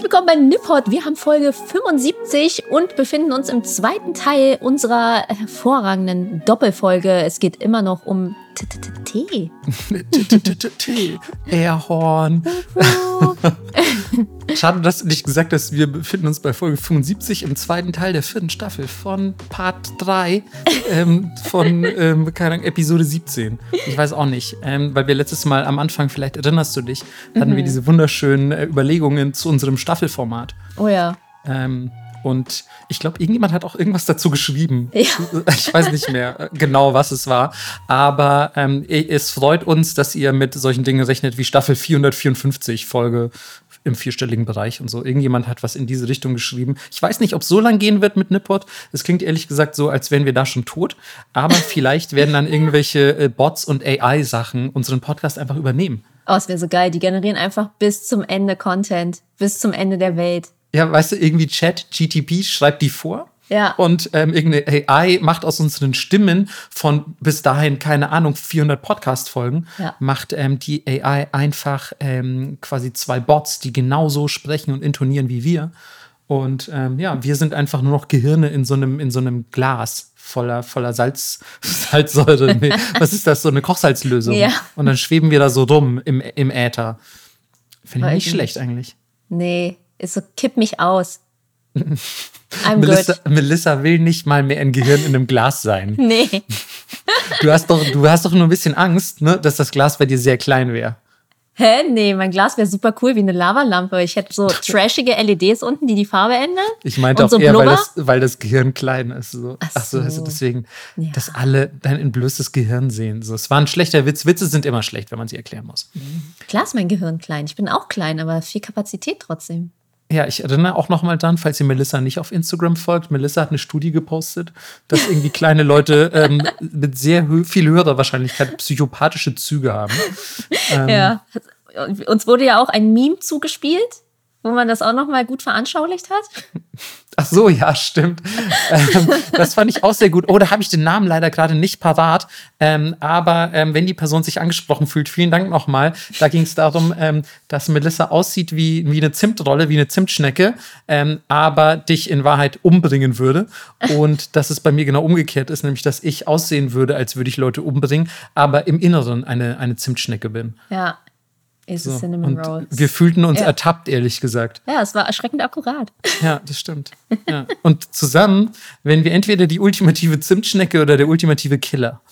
Herzlich willkommen bei Nippot. Wir haben Folge 75 und befinden uns im zweiten Teil unserer hervorragenden Doppelfolge. Es geht immer noch um Tee. Tee. Airhorn. Schade, dass du nicht gesagt hast, wir befinden uns bei Folge 75 im zweiten Teil der vierten Staffel von Part 3 ähm, von ähm, keine Ahnung, Episode 17. Ich weiß auch nicht, ähm, weil wir letztes Mal am Anfang, vielleicht erinnerst du dich, hatten mhm. wir diese wunderschönen äh, Überlegungen zu unserem Staffelformat. Oh ja. Ähm, und ich glaube, irgendjemand hat auch irgendwas dazu geschrieben. Ja. Ich weiß nicht mehr genau, was es war. Aber ähm, es freut uns, dass ihr mit solchen Dingen rechnet wie Staffel 454, Folge im vierstelligen Bereich und so. Irgendjemand hat was in diese Richtung geschrieben. Ich weiß nicht, ob es so lang gehen wird mit Nippot. Es klingt ehrlich gesagt so, als wären wir da schon tot. Aber vielleicht werden dann irgendwelche äh, Bots und AI-Sachen unseren Podcast einfach übernehmen. Oh, es wäre so geil. Die generieren einfach bis zum Ende Content, bis zum Ende der Welt. Ja, weißt du, irgendwie Chat, GTP schreibt die vor. Ja. Und ähm, irgendeine AI macht aus unseren Stimmen von bis dahin, keine Ahnung, 400 Podcast-Folgen, ja. macht ähm, die AI einfach ähm, quasi zwei Bots, die genauso sprechen und intonieren wie wir. Und ähm, ja, wir sind einfach nur noch Gehirne in so einem, in so einem Glas voller, voller Salz, Salzsäure. Nee, was ist das? So eine Kochsalzlösung. Ja. Und dann schweben wir da so rum im, im Äther. Finde ich nicht schlecht eigentlich. Nee, ist so, kipp mich aus. Melissa. Melissa will nicht mal mehr ein Gehirn in einem Glas sein. Nee. Du hast doch, du hast doch nur ein bisschen Angst, ne, dass das Glas bei dir sehr klein wäre. Hä? Nee, mein Glas wäre super cool wie eine Lavalampe. Ich hätte so trashige LEDs unten, die die Farbe ändern. Ich meinte auch so eher, weil das, weil das, Gehirn klein ist. So. Ach, Ach so, also deswegen, ja. dass alle dein entblößtes Gehirn sehen. So, es war ein schlechter Witz. Witze sind immer schlecht, wenn man sie erklären muss. Klar ist mein Gehirn klein. Ich bin auch klein, aber viel Kapazität trotzdem. Ja, ich erinnere auch noch mal dran, falls ihr Melissa nicht auf Instagram folgt. Melissa hat eine Studie gepostet, dass irgendwie kleine Leute ähm, mit sehr viel höherer Wahrscheinlichkeit psychopathische Züge haben. Ähm, ja, uns wurde ja auch ein Meme zugespielt wo man das auch noch mal gut veranschaulicht hat. Ach so, ja, stimmt. ähm, das fand ich auch sehr gut. Oh, da habe ich den Namen leider gerade nicht parat. Ähm, aber ähm, wenn die Person sich angesprochen fühlt, vielen Dank nochmal. Da ging es darum, ähm, dass Melissa aussieht wie, wie eine Zimtrolle, wie eine Zimtschnecke, ähm, aber dich in Wahrheit umbringen würde. Und dass es bei mir genau umgekehrt ist, nämlich dass ich aussehen würde, als würde ich Leute umbringen, aber im Inneren eine, eine Zimtschnecke bin. Ja, ist so. Cinnamon und Rolls. Wir fühlten uns ja. ertappt, ehrlich gesagt. Ja, es war erschreckend akkurat. Ja, das stimmt. ja. Und zusammen, wenn wir entweder die ultimative Zimtschnecke oder der ultimative Killer.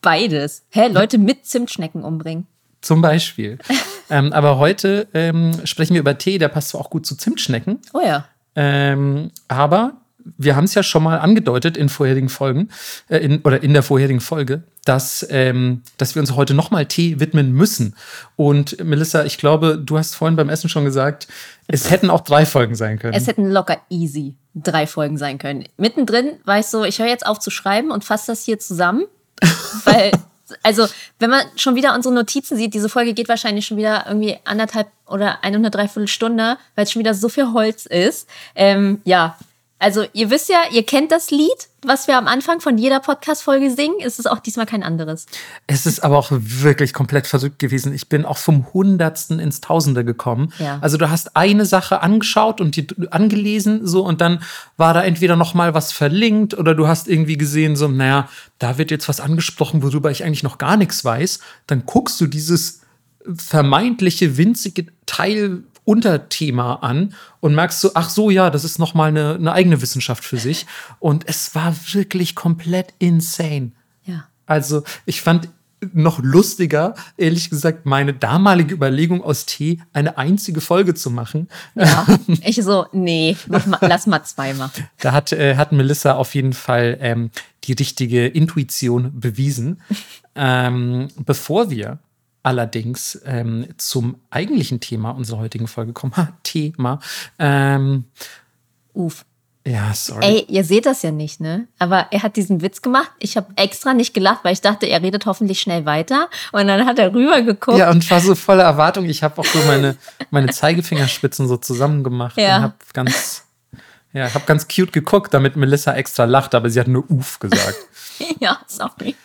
Beides. Hä, Leute mit Zimtschnecken umbringen. Zum Beispiel. ähm, aber heute ähm, sprechen wir über Tee, der passt zwar auch gut zu Zimtschnecken. Oh ja. Ähm, aber wir haben es ja schon mal angedeutet in vorherigen Folgen, äh, in, oder in der vorherigen Folge, dass, ähm, dass wir uns heute nochmal Tee widmen müssen. Und Melissa, ich glaube, du hast vorhin beim Essen schon gesagt, es hätten auch drei Folgen sein können. Es hätten locker easy drei Folgen sein können. Mittendrin war ich so, ich höre jetzt auf zu schreiben und fasse das hier zusammen, weil also wenn man schon wieder unsere Notizen sieht, diese Folge geht wahrscheinlich schon wieder irgendwie anderthalb oder eine und eine Dreiviertelstunde, weil es schon wieder so viel Holz ist. Ähm, ja, also ihr wisst ja, ihr kennt das Lied, was wir am Anfang von jeder Podcast-Folge singen. Es ist auch diesmal kein anderes. Es ist aber auch wirklich komplett verrückt gewesen. Ich bin auch vom Hundertsten ins Tausende gekommen. Ja. Also du hast eine Sache angeschaut und die angelesen so und dann war da entweder noch mal was verlinkt oder du hast irgendwie gesehen so, naja, da wird jetzt was angesprochen, worüber ich eigentlich noch gar nichts weiß. Dann guckst du dieses vermeintliche winzige Teil Unterthema an und merkst so, ach so, ja, das ist nochmal eine, eine eigene Wissenschaft für sich. Und es war wirklich komplett insane. Ja. Also, ich fand noch lustiger, ehrlich gesagt, meine damalige Überlegung aus Tee, eine einzige Folge zu machen. Ja, ich so, nee, mal, lass mal zwei machen. Da hat, äh, hat Melissa auf jeden Fall ähm, die richtige Intuition bewiesen. ähm, bevor wir allerdings ähm, zum eigentlichen Thema unserer heutigen Folge kommen. Ha, Thema. Ähm, Uff. Ja, sorry. Ey, ihr seht das ja nicht, ne? Aber er hat diesen Witz gemacht. Ich habe extra nicht gelacht, weil ich dachte, er redet hoffentlich schnell weiter. Und dann hat er rüber geguckt. Ja, und war so voller Erwartung. Ich habe auch so meine, meine Zeigefingerspitzen so zusammen gemacht ja. und habe ganz, ja, habe ganz cute geguckt, damit Melissa extra lacht, aber sie hat nur Uff gesagt. ja, sorry.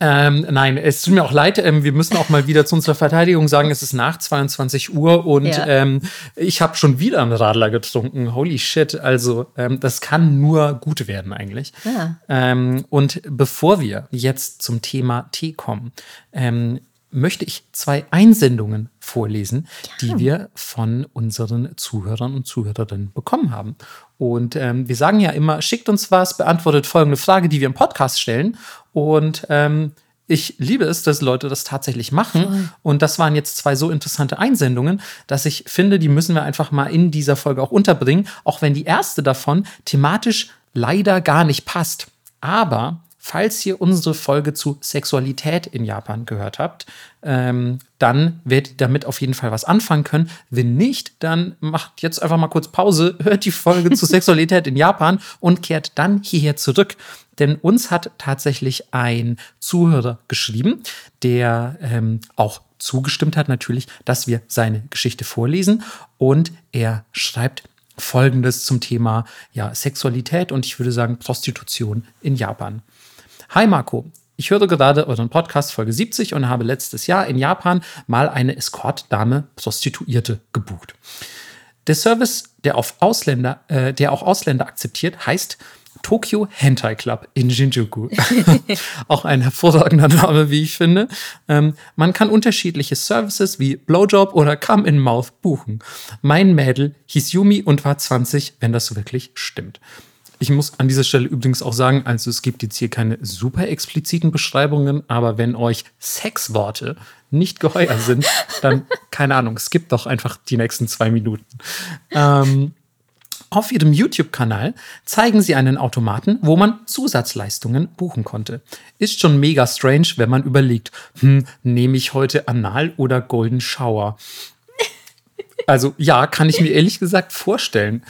Ähm, nein, es tut mir auch leid. Ähm, wir müssen auch mal wieder zu unserer Verteidigung sagen, es ist nach 22 Uhr und ja. ähm, ich habe schon wieder einen Radler getrunken. Holy shit. Also, ähm, das kann nur gut werden eigentlich. Ja. Ähm, und bevor wir jetzt zum Thema Tee kommen, ähm, möchte ich zwei Einsendungen vorlesen, ja. die wir von unseren Zuhörern und Zuhörerinnen bekommen haben. Und ähm, wir sagen ja immer, schickt uns was, beantwortet folgende Frage, die wir im Podcast stellen. Und ähm, ich liebe es, dass Leute das tatsächlich machen. Voll. Und das waren jetzt zwei so interessante Einsendungen, dass ich finde, die müssen wir einfach mal in dieser Folge auch unterbringen, auch wenn die erste davon thematisch leider gar nicht passt. Aber Falls ihr unsere Folge zu Sexualität in Japan gehört habt, ähm, dann werdet ihr damit auf jeden Fall was anfangen können. Wenn nicht, dann macht jetzt einfach mal kurz Pause, hört die Folge zu Sexualität in Japan und kehrt dann hierher zurück. Denn uns hat tatsächlich ein Zuhörer geschrieben, der ähm, auch zugestimmt hat natürlich, dass wir seine Geschichte vorlesen. Und er schreibt Folgendes zum Thema ja, Sexualität und ich würde sagen Prostitution in Japan. Hi Marco, ich höre gerade euren Podcast Folge 70 und habe letztes Jahr in Japan mal eine Escort-Dame Prostituierte gebucht. Der Service, der, auf Ausländer, äh, der auch Ausländer akzeptiert, heißt Tokyo Hentai Club in Shinjuku. auch ein hervorragender Name, wie ich finde. Ähm, man kann unterschiedliche Services wie Blowjob oder Come in Mouth buchen. Mein Mädel hieß Yumi und war 20, wenn das wirklich stimmt. Ich muss an dieser Stelle übrigens auch sagen, also es gibt jetzt hier keine super expliziten Beschreibungen, aber wenn euch Sexworte nicht geheuer sind, dann keine Ahnung, es gibt doch einfach die nächsten zwei Minuten. Ähm, auf ihrem YouTube-Kanal zeigen sie einen Automaten, wo man Zusatzleistungen buchen konnte. Ist schon mega strange, wenn man überlegt, hm, nehme ich heute Anal oder Golden Shower? Also ja, kann ich mir ehrlich gesagt vorstellen.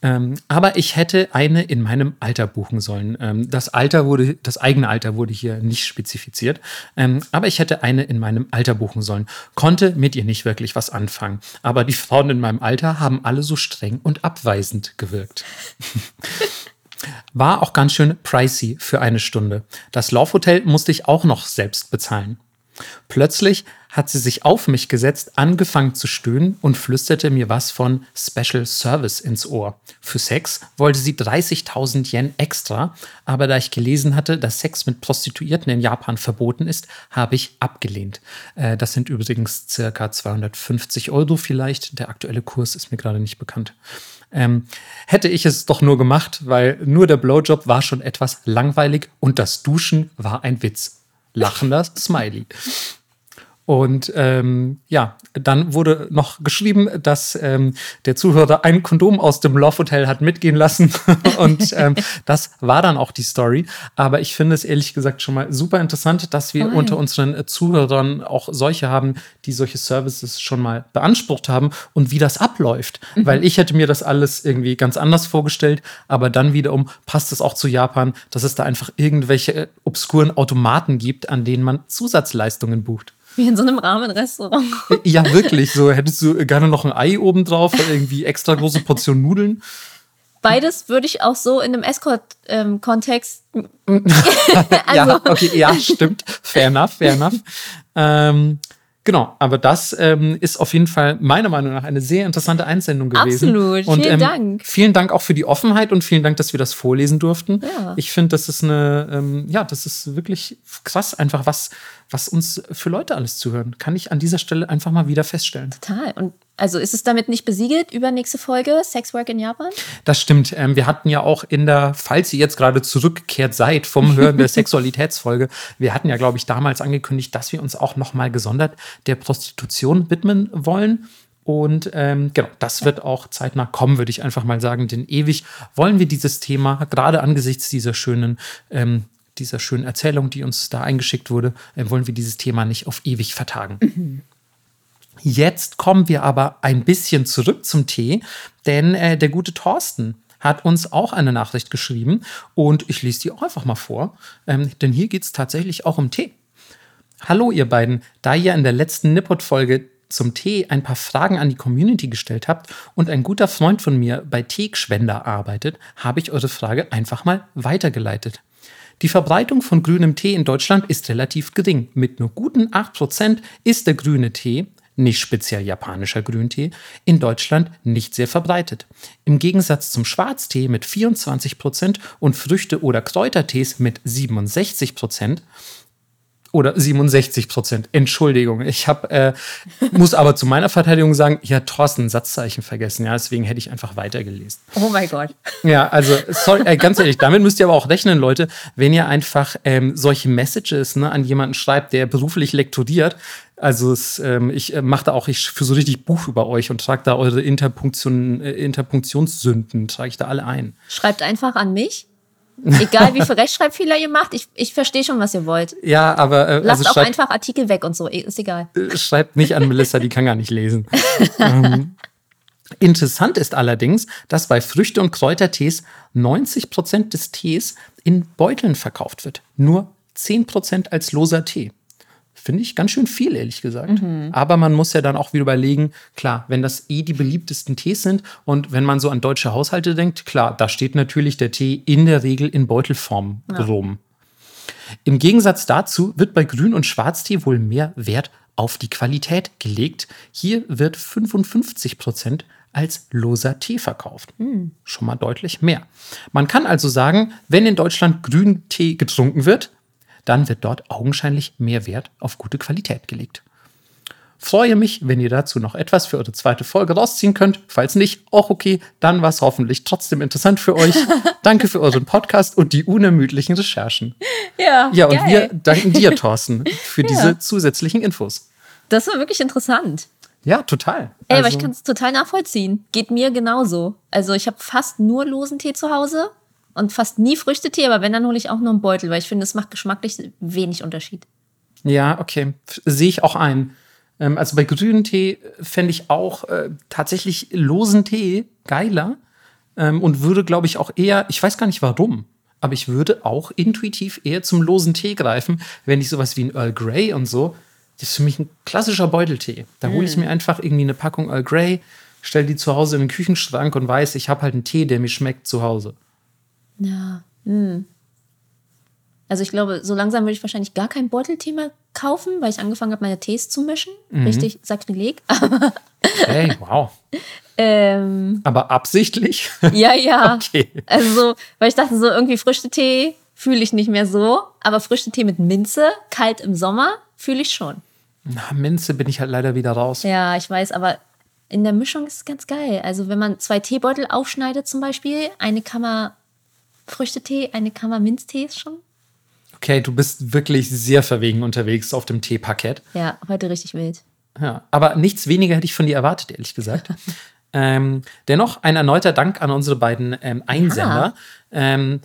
Ähm, aber ich hätte eine in meinem Alter buchen sollen. Ähm, das Alter wurde, das eigene Alter wurde hier nicht spezifiziert. Ähm, aber ich hätte eine in meinem Alter buchen sollen. Konnte mit ihr nicht wirklich was anfangen. Aber die Frauen in meinem Alter haben alle so streng und abweisend gewirkt. War auch ganz schön pricey für eine Stunde. Das Laufhotel musste ich auch noch selbst bezahlen. Plötzlich hat sie sich auf mich gesetzt, angefangen zu stöhnen und flüsterte mir was von Special Service ins Ohr. Für Sex wollte sie 30.000 Yen extra, aber da ich gelesen hatte, dass Sex mit Prostituierten in Japan verboten ist, habe ich abgelehnt. Äh, das sind übrigens circa 250 Euro vielleicht. Der aktuelle Kurs ist mir gerade nicht bekannt. Ähm, hätte ich es doch nur gemacht, weil nur der Blowjob war schon etwas langweilig und das Duschen war ein Witz. Lachender Smiley. Und ähm, ja, dann wurde noch geschrieben, dass ähm, der Zuhörer ein Kondom aus dem Love Hotel hat mitgehen lassen. und ähm, das war dann auch die Story. Aber ich finde es ehrlich gesagt schon mal super interessant, dass wir oh unter unseren Zuhörern auch solche haben, die solche Services schon mal beansprucht haben und wie das abläuft. Mhm. Weil ich hätte mir das alles irgendwie ganz anders vorgestellt. Aber dann wiederum passt es auch zu Japan, dass es da einfach irgendwelche obskuren Automaten gibt, an denen man Zusatzleistungen bucht. Wie in so einem Rahmenrestaurant. Ja, wirklich. So hättest du gerne noch ein Ei oben drauf, irgendwie extra große Portion Nudeln. Beides würde ich auch so in einem Escort-Kontext. Ähm, also. Ja, okay, ja, stimmt. Fair enough, fair enough. Ähm, Genau, aber das ähm, ist auf jeden Fall meiner Meinung nach eine sehr interessante Einsendung gewesen. Absolut, und, vielen ähm, Dank. Vielen Dank auch für die Offenheit und vielen Dank, dass wir das vorlesen durften. Ja. Ich finde, das ist eine, ähm, ja, das ist wirklich krass, einfach was, was uns für Leute alles zuhören. Kann ich an dieser Stelle einfach mal wieder feststellen. Total. Und also ist es damit nicht besiegelt? Übernächste Folge, Sexwork in Japan? Das stimmt. Ähm, wir hatten ja auch in der, falls ihr jetzt gerade zurückgekehrt seid vom Hören der Sexualitätsfolge, wir hatten ja, glaube ich, damals angekündigt, dass wir uns auch nochmal gesondert der Prostitution widmen wollen. Und ähm, genau, das wird auch zeitnah kommen, würde ich einfach mal sagen. Denn ewig wollen wir dieses Thema, gerade angesichts dieser schönen, ähm, dieser schönen Erzählung, die uns da eingeschickt wurde, äh, wollen wir dieses Thema nicht auf ewig vertagen. Mhm. Jetzt kommen wir aber ein bisschen zurück zum Tee, denn äh, der gute Thorsten hat uns auch eine Nachricht geschrieben und ich lese die auch einfach mal vor, ähm, denn hier geht es tatsächlich auch um Tee. Hallo ihr beiden, da ihr in der letzten Nippot-Folge zum Tee ein paar Fragen an die Community gestellt habt und ein guter Freund von mir bei Teeschwender arbeitet, habe ich eure Frage einfach mal weitergeleitet. Die Verbreitung von grünem Tee in Deutschland ist relativ gering. Mit nur guten 8% ist der grüne Tee nicht speziell japanischer Grüntee, in Deutschland nicht sehr verbreitet. Im Gegensatz zum Schwarztee mit 24% und Früchte- oder Kräutertees mit 67% oder 67 Prozent. Entschuldigung, ich habe äh, muss aber zu meiner Verteidigung sagen, ja, Thorsten Satzzeichen vergessen. Ja, deswegen hätte ich einfach weitergelesen. Oh mein Gott. Ja, also sorry, äh, ganz ehrlich, damit müsst ihr aber auch rechnen, Leute, wenn ihr einfach ähm, solche Messages ne, an jemanden schreibt, der beruflich lektoriert. Also es, ähm, ich äh, mache da auch ich für so richtig Buch über euch und trage da eure Interpunktion, äh, Interpunktionssünden, trage ich da alle ein. Schreibt einfach an mich. Egal wie viel Rechtschreibfehler ihr macht, ich, ich verstehe schon, was ihr wollt. Ja, aber. Äh, Lasst also auch schreibt, einfach Artikel weg und so, ist egal. Äh, schreibt nicht an Melissa, die kann gar nicht lesen. ähm, interessant ist allerdings, dass bei Früchte- und Kräutertees 90% des Tees in Beuteln verkauft wird. Nur 10% als loser Tee. Finde ich ganz schön viel, ehrlich gesagt. Mhm. Aber man muss ja dann auch wieder überlegen, klar, wenn das eh die beliebtesten Tees sind und wenn man so an deutsche Haushalte denkt, klar, da steht natürlich der Tee in der Regel in Beutelform ja. rum. Im Gegensatz dazu wird bei Grün- und Schwarztee wohl mehr Wert auf die Qualität gelegt. Hier wird 55 Prozent als loser Tee verkauft. Mhm. Schon mal deutlich mehr. Man kann also sagen, wenn in Deutschland Grüntee getrunken wird, dann wird dort augenscheinlich mehr Wert auf gute Qualität gelegt. Freue mich, wenn ihr dazu noch etwas für eure zweite Folge rausziehen könnt. Falls nicht, auch okay, dann war es hoffentlich trotzdem interessant für euch. Danke für euren Podcast und die unermüdlichen Recherchen. Ja, ja und geil. wir danken dir, Thorsten, für ja. diese zusätzlichen Infos. Das war wirklich interessant. Ja, total. Ey, also, aber ich kann es total nachvollziehen. Geht mir genauso. Also ich habe fast nur losen Tee zu Hause und fast nie Früchtetee, aber wenn, dann hole ich auch nur einen Beutel, weil ich finde, es macht geschmacklich wenig Unterschied. Ja, okay. Sehe ich auch ein. Ähm, also bei grünen Tee fände ich auch äh, tatsächlich losen Tee geiler ähm, und würde, glaube ich, auch eher, ich weiß gar nicht warum, aber ich würde auch intuitiv eher zum losen Tee greifen, wenn ich sowas wie ein Earl Grey und so. Das ist für mich ein klassischer Beuteltee. Da hole ich mm. mir einfach irgendwie eine Packung Earl Grey, stelle die zu Hause in den Küchenschrank und weiß, ich habe halt einen Tee, der mir schmeckt zu Hause. Ja. Hm. Also ich glaube, so langsam würde ich wahrscheinlich gar kein Beutelthema kaufen, weil ich angefangen habe, meine Tees zu mischen. Mhm. Richtig sakrileg. hey, wow. ähm, Aber absichtlich? Ja, ja. okay. Also, weil ich dachte so, irgendwie Früchtetee fühle ich nicht mehr so. Aber Früchtetee mit Minze, kalt im Sommer, fühle ich schon. Na, Minze bin ich halt leider wieder raus. Ja, ich weiß, aber in der Mischung ist es ganz geil. Also wenn man zwei Teebeutel aufschneidet zum Beispiel, eine Kammer Früchtetee, eine Kammer Minztees schon. Okay, du bist wirklich sehr verwegen unterwegs auf dem Teeparkett. Ja, heute richtig wild. Ja, aber nichts weniger hätte ich von dir erwartet, ehrlich gesagt. ähm, dennoch ein erneuter Dank an unsere beiden ähm, Einsender. Ähm,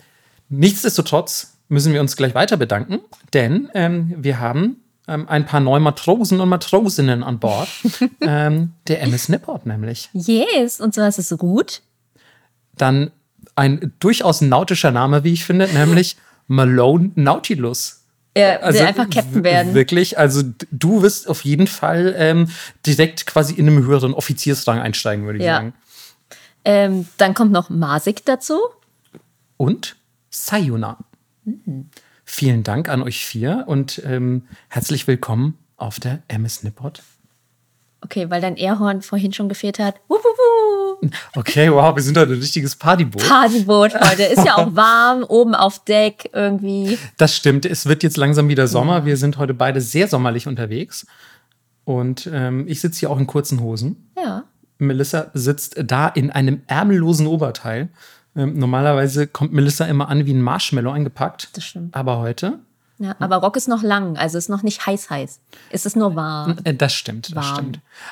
nichtsdestotrotz müssen wir uns gleich weiter bedanken, denn ähm, wir haben ähm, ein paar neue Matrosen und Matrosinnen an Bord. Ähm, der MS Nipport nämlich. Yes, und zwar ist es so gut. Dann ein durchaus nautischer Name, wie ich finde, nämlich Malone Nautilus. Er will also, einfach Captain werden. Wirklich, also du wirst auf jeden Fall ähm, direkt quasi in einem höheren Offiziersrang einsteigen, würde ich ja. sagen. Ähm, dann kommt noch Masik dazu. Und Sayuna. Mhm. Vielen Dank an euch vier und ähm, herzlich willkommen auf der MS Nippot. Okay, weil dein Airhorn vorhin schon gefehlt hat. Wuhuhu. Okay, wow, wir sind heute ein richtiges Partyboot. Partyboot heute. Ist ja auch warm, oben auf Deck irgendwie. Das stimmt. Es wird jetzt langsam wieder Sommer. Wir sind heute beide sehr sommerlich unterwegs. Und ähm, ich sitze hier auch in kurzen Hosen. Ja. Melissa sitzt da in einem ärmellosen Oberteil. Ähm, normalerweise kommt Melissa immer an wie ein Marshmallow eingepackt. Das stimmt. Aber heute ja, aber Rock ist noch lang, also ist noch nicht heiß heiß. Es ist nur warm. Äh, das stimmt, das warm.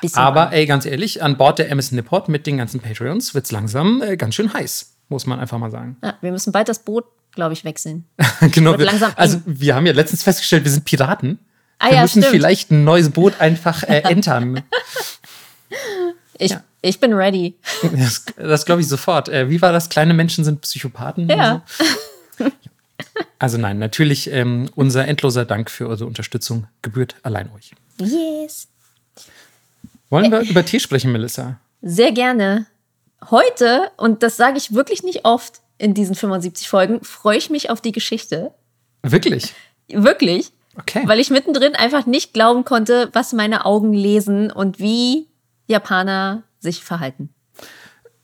stimmt. aber warm. ey, ganz ehrlich, an Bord der MS Nipport mit den ganzen Patreons wird es langsam äh, ganz schön heiß, muss man einfach mal sagen. Ja, wir müssen bald das Boot, glaube ich, wechseln. genau. Wir, also wir haben ja letztens festgestellt, wir sind Piraten. Ah, wir ja, müssen stimmt. vielleicht ein neues Boot einfach äh, entern. ich, ja. ich bin ready. Das, das glaube ich sofort. Äh, wie war das? Kleine Menschen sind Psychopathen? Ja. So? Also nein, natürlich ähm, unser endloser Dank für eure Unterstützung gebührt allein euch. Yes. Wollen wir über Tee sprechen, Melissa? Sehr gerne. Heute, und das sage ich wirklich nicht oft in diesen 75 Folgen, freue ich mich auf die Geschichte. Wirklich? Wirklich. Okay. Weil ich mittendrin einfach nicht glauben konnte, was meine Augen lesen und wie Japaner sich verhalten.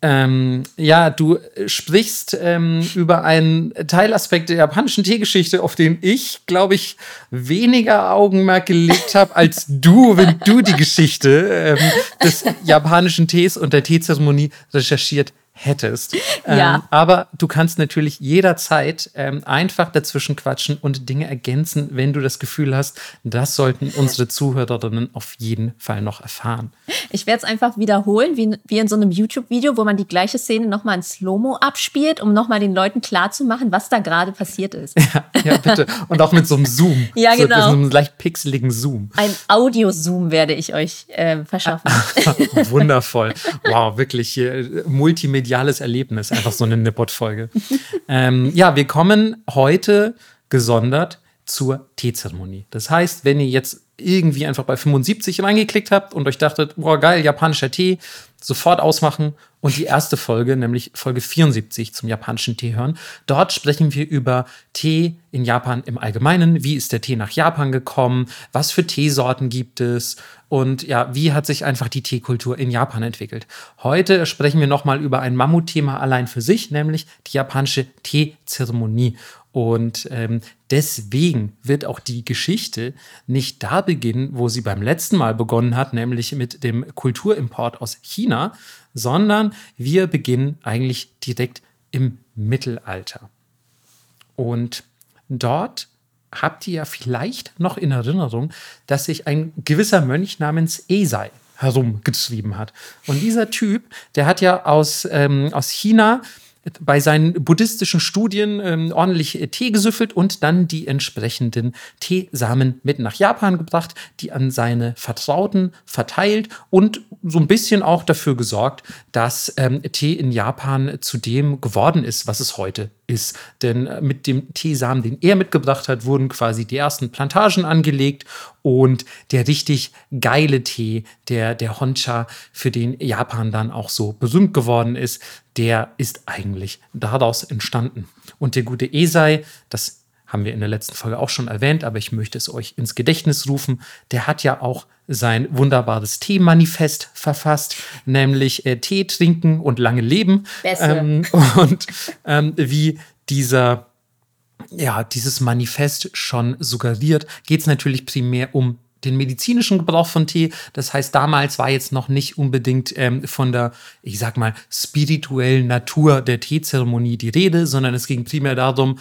Ähm, ja, du sprichst ähm, über einen Teilaspekt der japanischen Teegeschichte, auf den ich, glaube ich, weniger Augenmerk gelegt habe als du, wenn du die Geschichte ähm, des japanischen Tees und der Teezeremonie recherchiert hättest. Ja. Ähm, aber du kannst natürlich jederzeit ähm, einfach dazwischen quatschen und Dinge ergänzen, wenn du das Gefühl hast, das sollten unsere Zuhörerinnen auf jeden Fall noch erfahren. Ich werde es einfach wiederholen, wie, wie in so einem YouTube-Video, wo man die gleiche Szene nochmal in Slow-Mo abspielt, um nochmal den Leuten klarzumachen, was da gerade passiert ist. Ja, ja, bitte. Und auch mit so einem Zoom. Ja, so, genau. So einem leicht pixeligen Zoom. Ein Audio-Zoom werde ich euch äh, verschaffen. Wundervoll. Wow, wirklich hier äh, multimediales Erlebnis. Einfach so eine Nippot-Folge. ähm, ja, wir kommen heute gesondert zur Teezeremonie. Das heißt, wenn ihr jetzt irgendwie einfach bei 75 reingeklickt habt und euch dachtet, boah, geil, japanischer Tee, sofort ausmachen und die erste Folge, nämlich Folge 74 zum japanischen Tee hören. Dort sprechen wir über Tee in Japan im Allgemeinen. Wie ist der Tee nach Japan gekommen? Was für Teesorten gibt es? Und ja, wie hat sich einfach die Teekultur in Japan entwickelt? Heute sprechen wir nochmal über ein Mammutthema allein für sich, nämlich die japanische Teezeremonie. Und ähm, deswegen wird auch die Geschichte nicht da beginnen, wo sie beim letzten Mal begonnen hat, nämlich mit dem Kulturimport aus China, sondern wir beginnen eigentlich direkt im Mittelalter. Und dort habt ihr ja vielleicht noch in Erinnerung, dass sich ein gewisser Mönch namens Esai herumgetrieben hat. Und dieser Typ, der hat ja aus, ähm, aus China bei seinen buddhistischen Studien ähm, ordentlich Tee gesüffelt und dann die entsprechenden Teesamen mit nach Japan gebracht, die an seine Vertrauten verteilt und so ein bisschen auch dafür gesorgt, dass ähm, Tee in Japan zu dem geworden ist, was es heute ist. Denn äh, mit dem Teesamen, den er mitgebracht hat, wurden quasi die ersten Plantagen angelegt und der richtig geile Tee, der, der Honcha, für den Japan dann auch so berühmt geworden ist, der ist eigentlich daraus entstanden. Und der gute Esai, das haben wir in der letzten Folge auch schon erwähnt, aber ich möchte es euch ins Gedächtnis rufen, der hat ja auch sein wunderbares Teemanifest verfasst, nämlich äh, Tee trinken und lange leben. Ähm, und ähm, wie dieser ja, dieses Manifest schon suggeriert, geht es natürlich primär um den medizinischen Gebrauch von Tee. Das heißt, damals war jetzt noch nicht unbedingt ähm, von der, ich sag mal, spirituellen Natur der Teezeremonie die Rede, sondern es ging primär darum,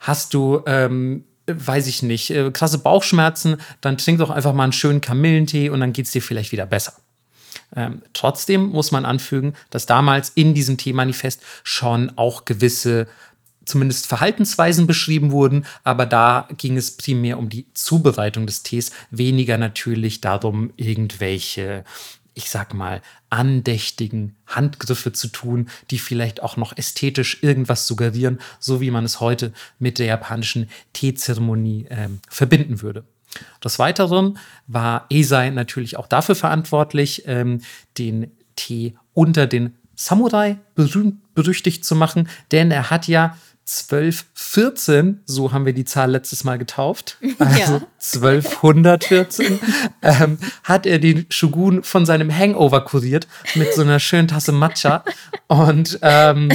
hast du, ähm, weiß ich nicht, äh, krasse Bauchschmerzen, dann trink doch einfach mal einen schönen Kamillentee und dann geht es dir vielleicht wieder besser. Ähm, trotzdem muss man anfügen, dass damals in diesem Teemanifest schon auch gewisse zumindest Verhaltensweisen beschrieben wurden, aber da ging es primär um die Zubereitung des Tees, weniger natürlich darum, irgendwelche, ich sag mal, andächtigen Handgriffe zu tun, die vielleicht auch noch ästhetisch irgendwas suggerieren, so wie man es heute mit der japanischen Teezeremonie ähm, verbinden würde. Des Weiteren war Esai natürlich auch dafür verantwortlich, ähm, den Tee unter den Samurai berühmt berüchtigt zu machen, denn er hat ja 1214, so haben wir die Zahl letztes Mal getauft, also Ja. 1214, ähm, hat er den Shogun von seinem Hangover kuriert mit so einer schönen Tasse Matcha. Und ähm,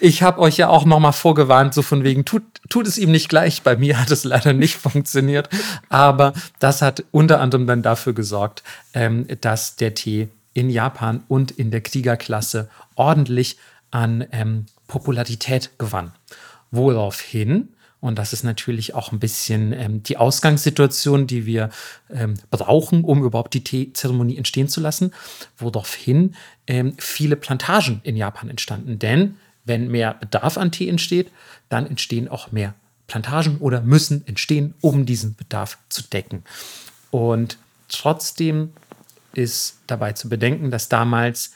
ich habe euch ja auch noch mal vorgewarnt, so von wegen, tut, tut es ihm nicht gleich. Bei mir hat es leider nicht funktioniert. Aber das hat unter anderem dann dafür gesorgt, ähm, dass der Tee in Japan und in der Kriegerklasse ordentlich an ähm, Popularität gewann. Woraufhin, und das ist natürlich auch ein bisschen ähm, die Ausgangssituation, die wir ähm, brauchen, um überhaupt die Teezeremonie entstehen zu lassen, woraufhin ähm, viele Plantagen in Japan entstanden. Denn wenn mehr Bedarf an Tee entsteht, dann entstehen auch mehr Plantagen oder müssen entstehen, um diesen Bedarf zu decken. Und trotzdem ist dabei zu bedenken, dass damals,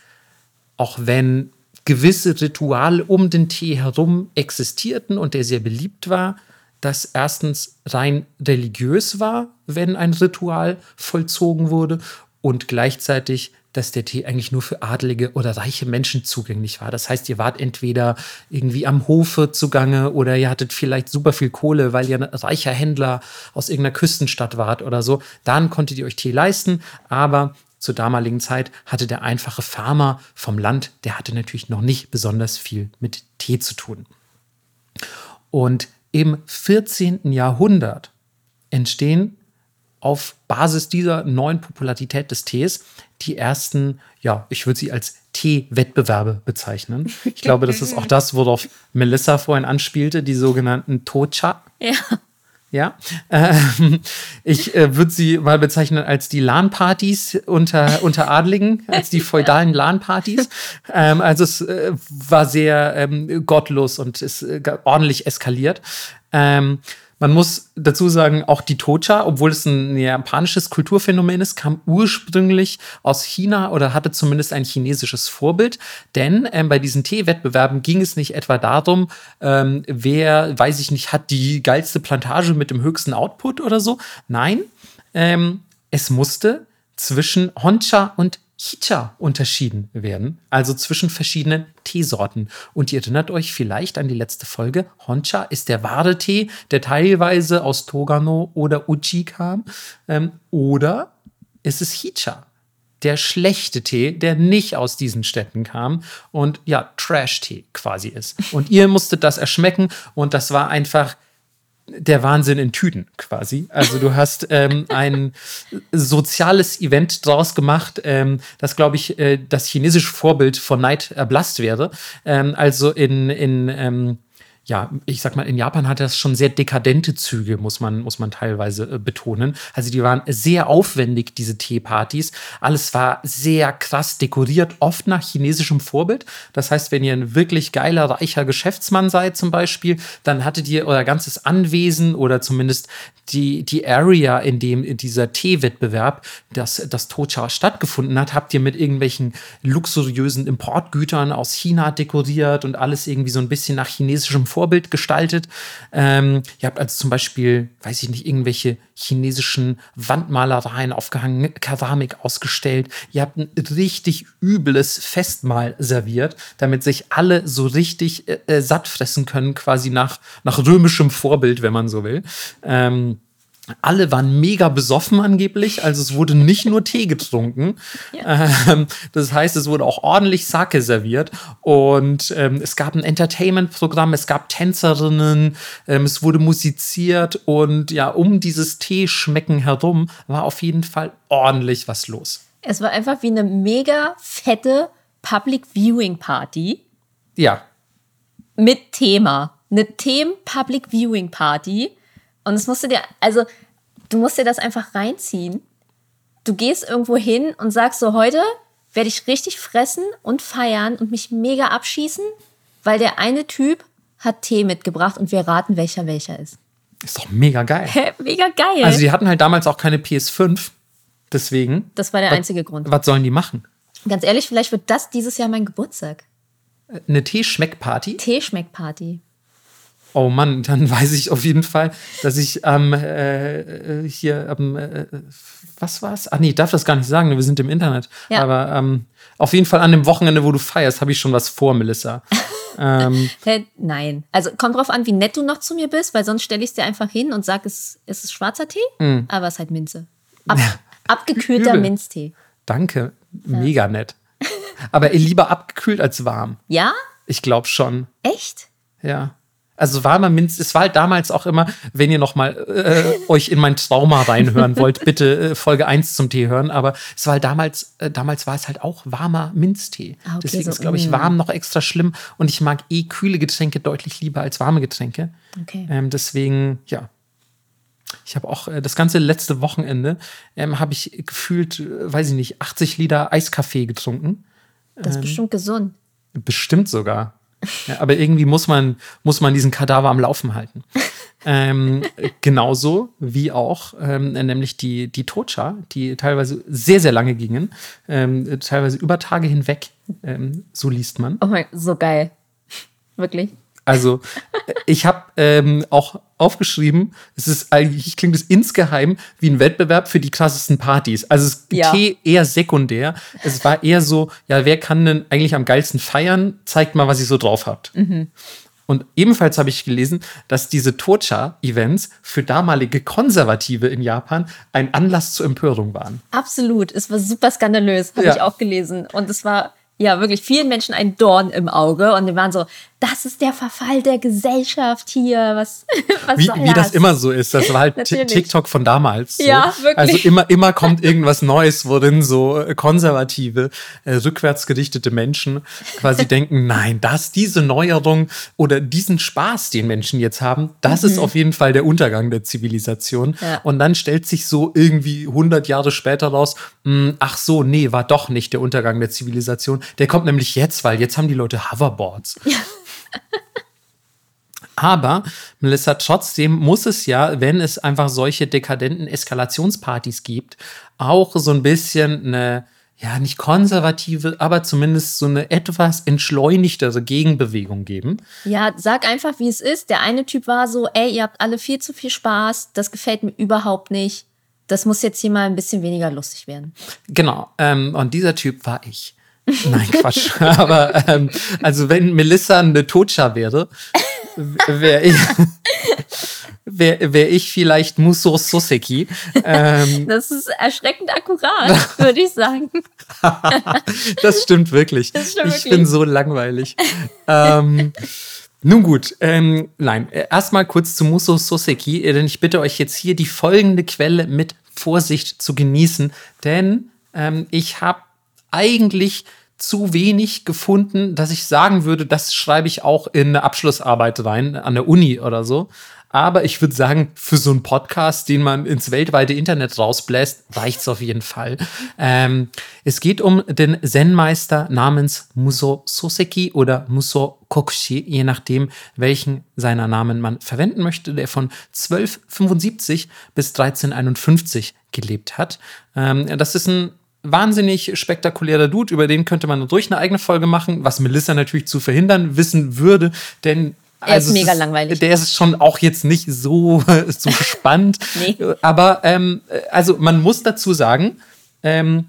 auch wenn gewisse Rituale um den Tee herum existierten und der sehr beliebt war, das erstens rein religiös war, wenn ein Ritual vollzogen wurde und gleichzeitig dass der Tee eigentlich nur für adlige oder reiche Menschen zugänglich war. Das heißt, ihr wart entweder irgendwie am Hofe zugange oder ihr hattet vielleicht super viel Kohle, weil ihr ein reicher Händler aus irgendeiner Küstenstadt wart oder so. Dann konntet ihr euch Tee leisten, aber zur damaligen Zeit hatte der einfache Farmer vom Land, der hatte natürlich noch nicht besonders viel mit Tee zu tun. Und im 14. Jahrhundert entstehen auf Basis dieser neuen Popularität des Tees die ersten, ja, ich würde sie als Tee-Wettbewerbe bezeichnen. Ich glaube, das ist auch das, worauf Melissa vorhin anspielte, die sogenannten Tocha. Ja. Ja, ähm, ich äh, würde sie mal bezeichnen als die LAN-Partys unter, unter Adligen, als die feudalen LAN-Partys. Ähm, also es äh, war sehr ähm, gottlos und ist äh, ordentlich eskaliert. Ähm, man muss dazu sagen, auch die Tocha, obwohl es ein japanisches Kulturphänomen ist, kam ursprünglich aus China oder hatte zumindest ein chinesisches Vorbild. Denn ähm, bei diesen Teewettbewerben ging es nicht etwa darum, ähm, wer, weiß ich nicht, hat die geilste Plantage mit dem höchsten Output oder so. Nein, ähm, es musste zwischen Honcha und Hicha unterschieden werden, also zwischen verschiedenen Teesorten. Und ihr erinnert euch vielleicht an die letzte Folge. Honcha ist der wahre Tee, der teilweise aus Togano oder Uchi kam. Ähm, oder ist es Hicha, der schlechte Tee, der nicht aus diesen Städten kam und ja, Trash-Tee quasi ist. Und ihr musstet das erschmecken und das war einfach der Wahnsinn in Tüten quasi. Also du hast ähm, ein soziales Event draus gemacht, ähm, das, glaube ich, äh, das chinesische Vorbild von Neid erblasst wäre. Ähm, also in, in ähm, ja, ich sag mal, in Japan hat das schon sehr dekadente Züge, muss man, muss man teilweise äh, betonen. Also die waren sehr aufwendig, diese Teepartys. Alles war sehr krass dekoriert, oft nach chinesischem Vorbild. Das heißt, wenn ihr ein wirklich geiler, reicher Geschäftsmann seid zum Beispiel, dann hattet ihr euer ganzes Anwesen oder zumindest die, die Area, in dem in dieser Teewettbewerb das, das Tocha stattgefunden hat, habt ihr mit irgendwelchen luxuriösen Importgütern aus China dekoriert und alles irgendwie so ein bisschen nach chinesischem Vorbild gestaltet. Ähm, ihr habt also zum Beispiel, weiß ich nicht, irgendwelche chinesischen Wandmalereien aufgehangen, Keramik ausgestellt. Ihr habt ein richtig übles Festmahl serviert, damit sich alle so richtig äh, äh satt fressen können, quasi nach, nach römischem Vorbild, wenn man so will. Ähm, alle waren mega besoffen angeblich, also es wurde nicht nur Tee getrunken. Ja. Ähm, das heißt, es wurde auch ordentlich Sake serviert und ähm, es gab ein Entertainment-Programm, es gab Tänzerinnen, ähm, es wurde musiziert und ja, um dieses Teeschmecken herum war auf jeden Fall ordentlich was los. Es war einfach wie eine mega fette Public Viewing Party. Ja. Mit Thema. Eine Themen-Public Viewing Party und es musst du dir, also du musst dir das einfach reinziehen. Du gehst irgendwo hin und sagst so, heute werde ich richtig fressen und feiern und mich mega abschießen, weil der eine Typ hat Tee mitgebracht und wir raten, welcher welcher ist. Ist doch mega geil. mega geil. Also die hatten halt damals auch keine PS5, deswegen. Das war der was, einzige Grund. Was sollen die machen? Ganz ehrlich, vielleicht wird das dieses Jahr mein Geburtstag. Eine Teeschmeckparty? Teeschmeckparty. Oh Mann, dann weiß ich auf jeden Fall, dass ich am ähm, äh, hier am äh, was war's? Ach nee, ich darf das gar nicht sagen, wir sind im Internet. Ja. Aber ähm, auf jeden Fall an dem Wochenende, wo du feierst, habe ich schon was vor, Melissa. ähm, Nein. Also kommt drauf an, wie nett du noch zu mir bist, weil sonst stelle ich es dir einfach hin und sage, es, es ist schwarzer Tee, mm. aber es ist halt Minze. Ab, abgekühlter Minztee. Danke, mega ja. nett. Aber lieber abgekühlt als warm. Ja? Ich glaube schon. Echt? Ja. Also warmer Minz, es war halt damals auch immer, wenn ihr nochmal äh, euch in mein Trauma reinhören wollt, bitte äh, Folge 1 zum Tee hören. Aber es war halt damals, äh, damals war es halt auch warmer Minztee. Ah, okay, Deswegen so, ist, glaube ich, mm. warm noch extra schlimm. Und ich mag eh kühle Getränke deutlich lieber als warme Getränke. Okay. Ähm, deswegen, ja. Ich habe auch äh, das ganze letzte Wochenende ähm, habe ich gefühlt, äh, weiß ich nicht, 80 Liter Eiskaffee getrunken. Das ist ähm, bestimmt gesund. Bestimmt sogar. Ja, aber irgendwie muss man, muss man diesen Kadaver am Laufen halten. ähm, genauso wie auch ähm, nämlich die, die Tocha, die teilweise sehr, sehr lange gingen, ähm, teilweise über Tage hinweg, ähm, so liest man. Oh mein, so geil. Wirklich. Also ich habe ähm, auch aufgeschrieben, es ist eigentlich klingt es insgeheim wie ein Wettbewerb für die krassesten Partys. Also es Ja. Eher sekundär. Es war eher so, ja, wer kann denn eigentlich am geilsten feiern? Zeigt mal, was ihr so drauf habt. Und ebenfalls habe ich gelesen, dass diese Tocha-Events für damalige Konservative in Japan ein Anlass zur Empörung waren. Absolut. Es war super skandalös, habe Ja. ich auch gelesen. Und es war ja wirklich vielen Menschen ein Dorn im Auge. Und die waren so, das ist der Verfall der Gesellschaft hier. Was, was Wie, wie das immer so ist. Das war halt. TikTok von damals. So. Ja, wirklich. Also immer, immer kommt irgendwas Neues, worin so äh, konservative, äh, rückwärts gerichtete Menschen quasi denken, nein, das, diese Neuerung oder diesen Spaß, den Menschen jetzt haben, das ist auf jeden Fall der Untergang der Zivilisation. Mhm. Ja. Und dann stellt sich so irgendwie 100 Jahre später raus, mh, ach so, nee, war doch nicht der Untergang der Zivilisation. Der kommt nämlich jetzt, weil jetzt haben die Leute Hoverboards. Aber, Melissa, trotzdem muss es ja, wenn es einfach solche dekadenten Eskalationspartys gibt, auch so ein bisschen eine, ja, nicht konservative, aber zumindest so eine etwas entschleunigtere Gegenbewegung geben. Ja, sag einfach, wie es ist. Der eine Typ war so, ey, ihr habt alle viel zu viel Spaß. Das gefällt mir überhaupt nicht. Das muss jetzt hier mal ein bisschen weniger lustig werden. Genau, ähm, und dieser Typ war ich. Nein, Quatsch. Aber ähm, also wenn Melissa eine Tocha wäre, wäre ich, wäre wär ich vielleicht Muso Soseki. Ähm, Das ist erschreckend akkurat, würde ich sagen. das stimmt wirklich. Das stimmt ich wirklich. bin so langweilig. ähm, nun gut, ähm, nein, erstmal kurz zu Muso Soseki, äh, denn ich bitte euch jetzt hier die folgende Quelle mit Vorsicht zu genießen, denn ähm, ich habe eigentlich zu wenig gefunden, dass ich sagen würde, das schreibe ich auch in eine Abschlussarbeit rein, an der Uni oder so. Aber ich würde sagen, für so einen Podcast, den man ins weltweite Internet rausbläst, reicht's auf jeden Fall. Ähm, es geht um den Zen-Meister namens Muso Soseki oder Muso Kokushi, je nachdem, welchen seiner Namen man verwenden möchte, der von 1275 bis 1351 gelebt hat. Ähm, das ist ein wahnsinnig spektakulärer Dude, über den könnte man durch eine eigene Folge machen, was Melissa natürlich zu verhindern wissen würde, denn Er ist es mega langweilig. Der ist schon auch jetzt nicht so, so spannend. Nee. Aber ähm, also man muss dazu sagen, ähm,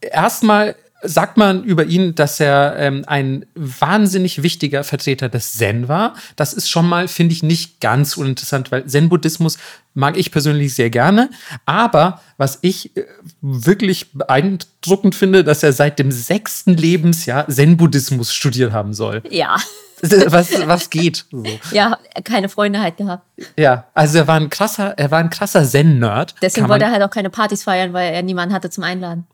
erstmal sagt man über ihn, dass er ähm, ein wahnsinnig wichtiger Vertreter des Zen war. Das ist schon mal, finde ich, nicht ganz uninteressant, weil Zen-Buddhismus mag ich persönlich sehr gerne. Aber was ich äh, wirklich beeindruckend finde, dass er seit dem sechsten Lebensjahr Zen-Buddhismus studiert haben soll. Ja. Was, was geht? So. Ja, keine Freunde halt gehabt. Ja, also er war ein krasser, er war ein krasser Zen-Nerd. Deswegen wollte er halt auch keine Partys feiern, weil er niemanden hatte zum Einladen.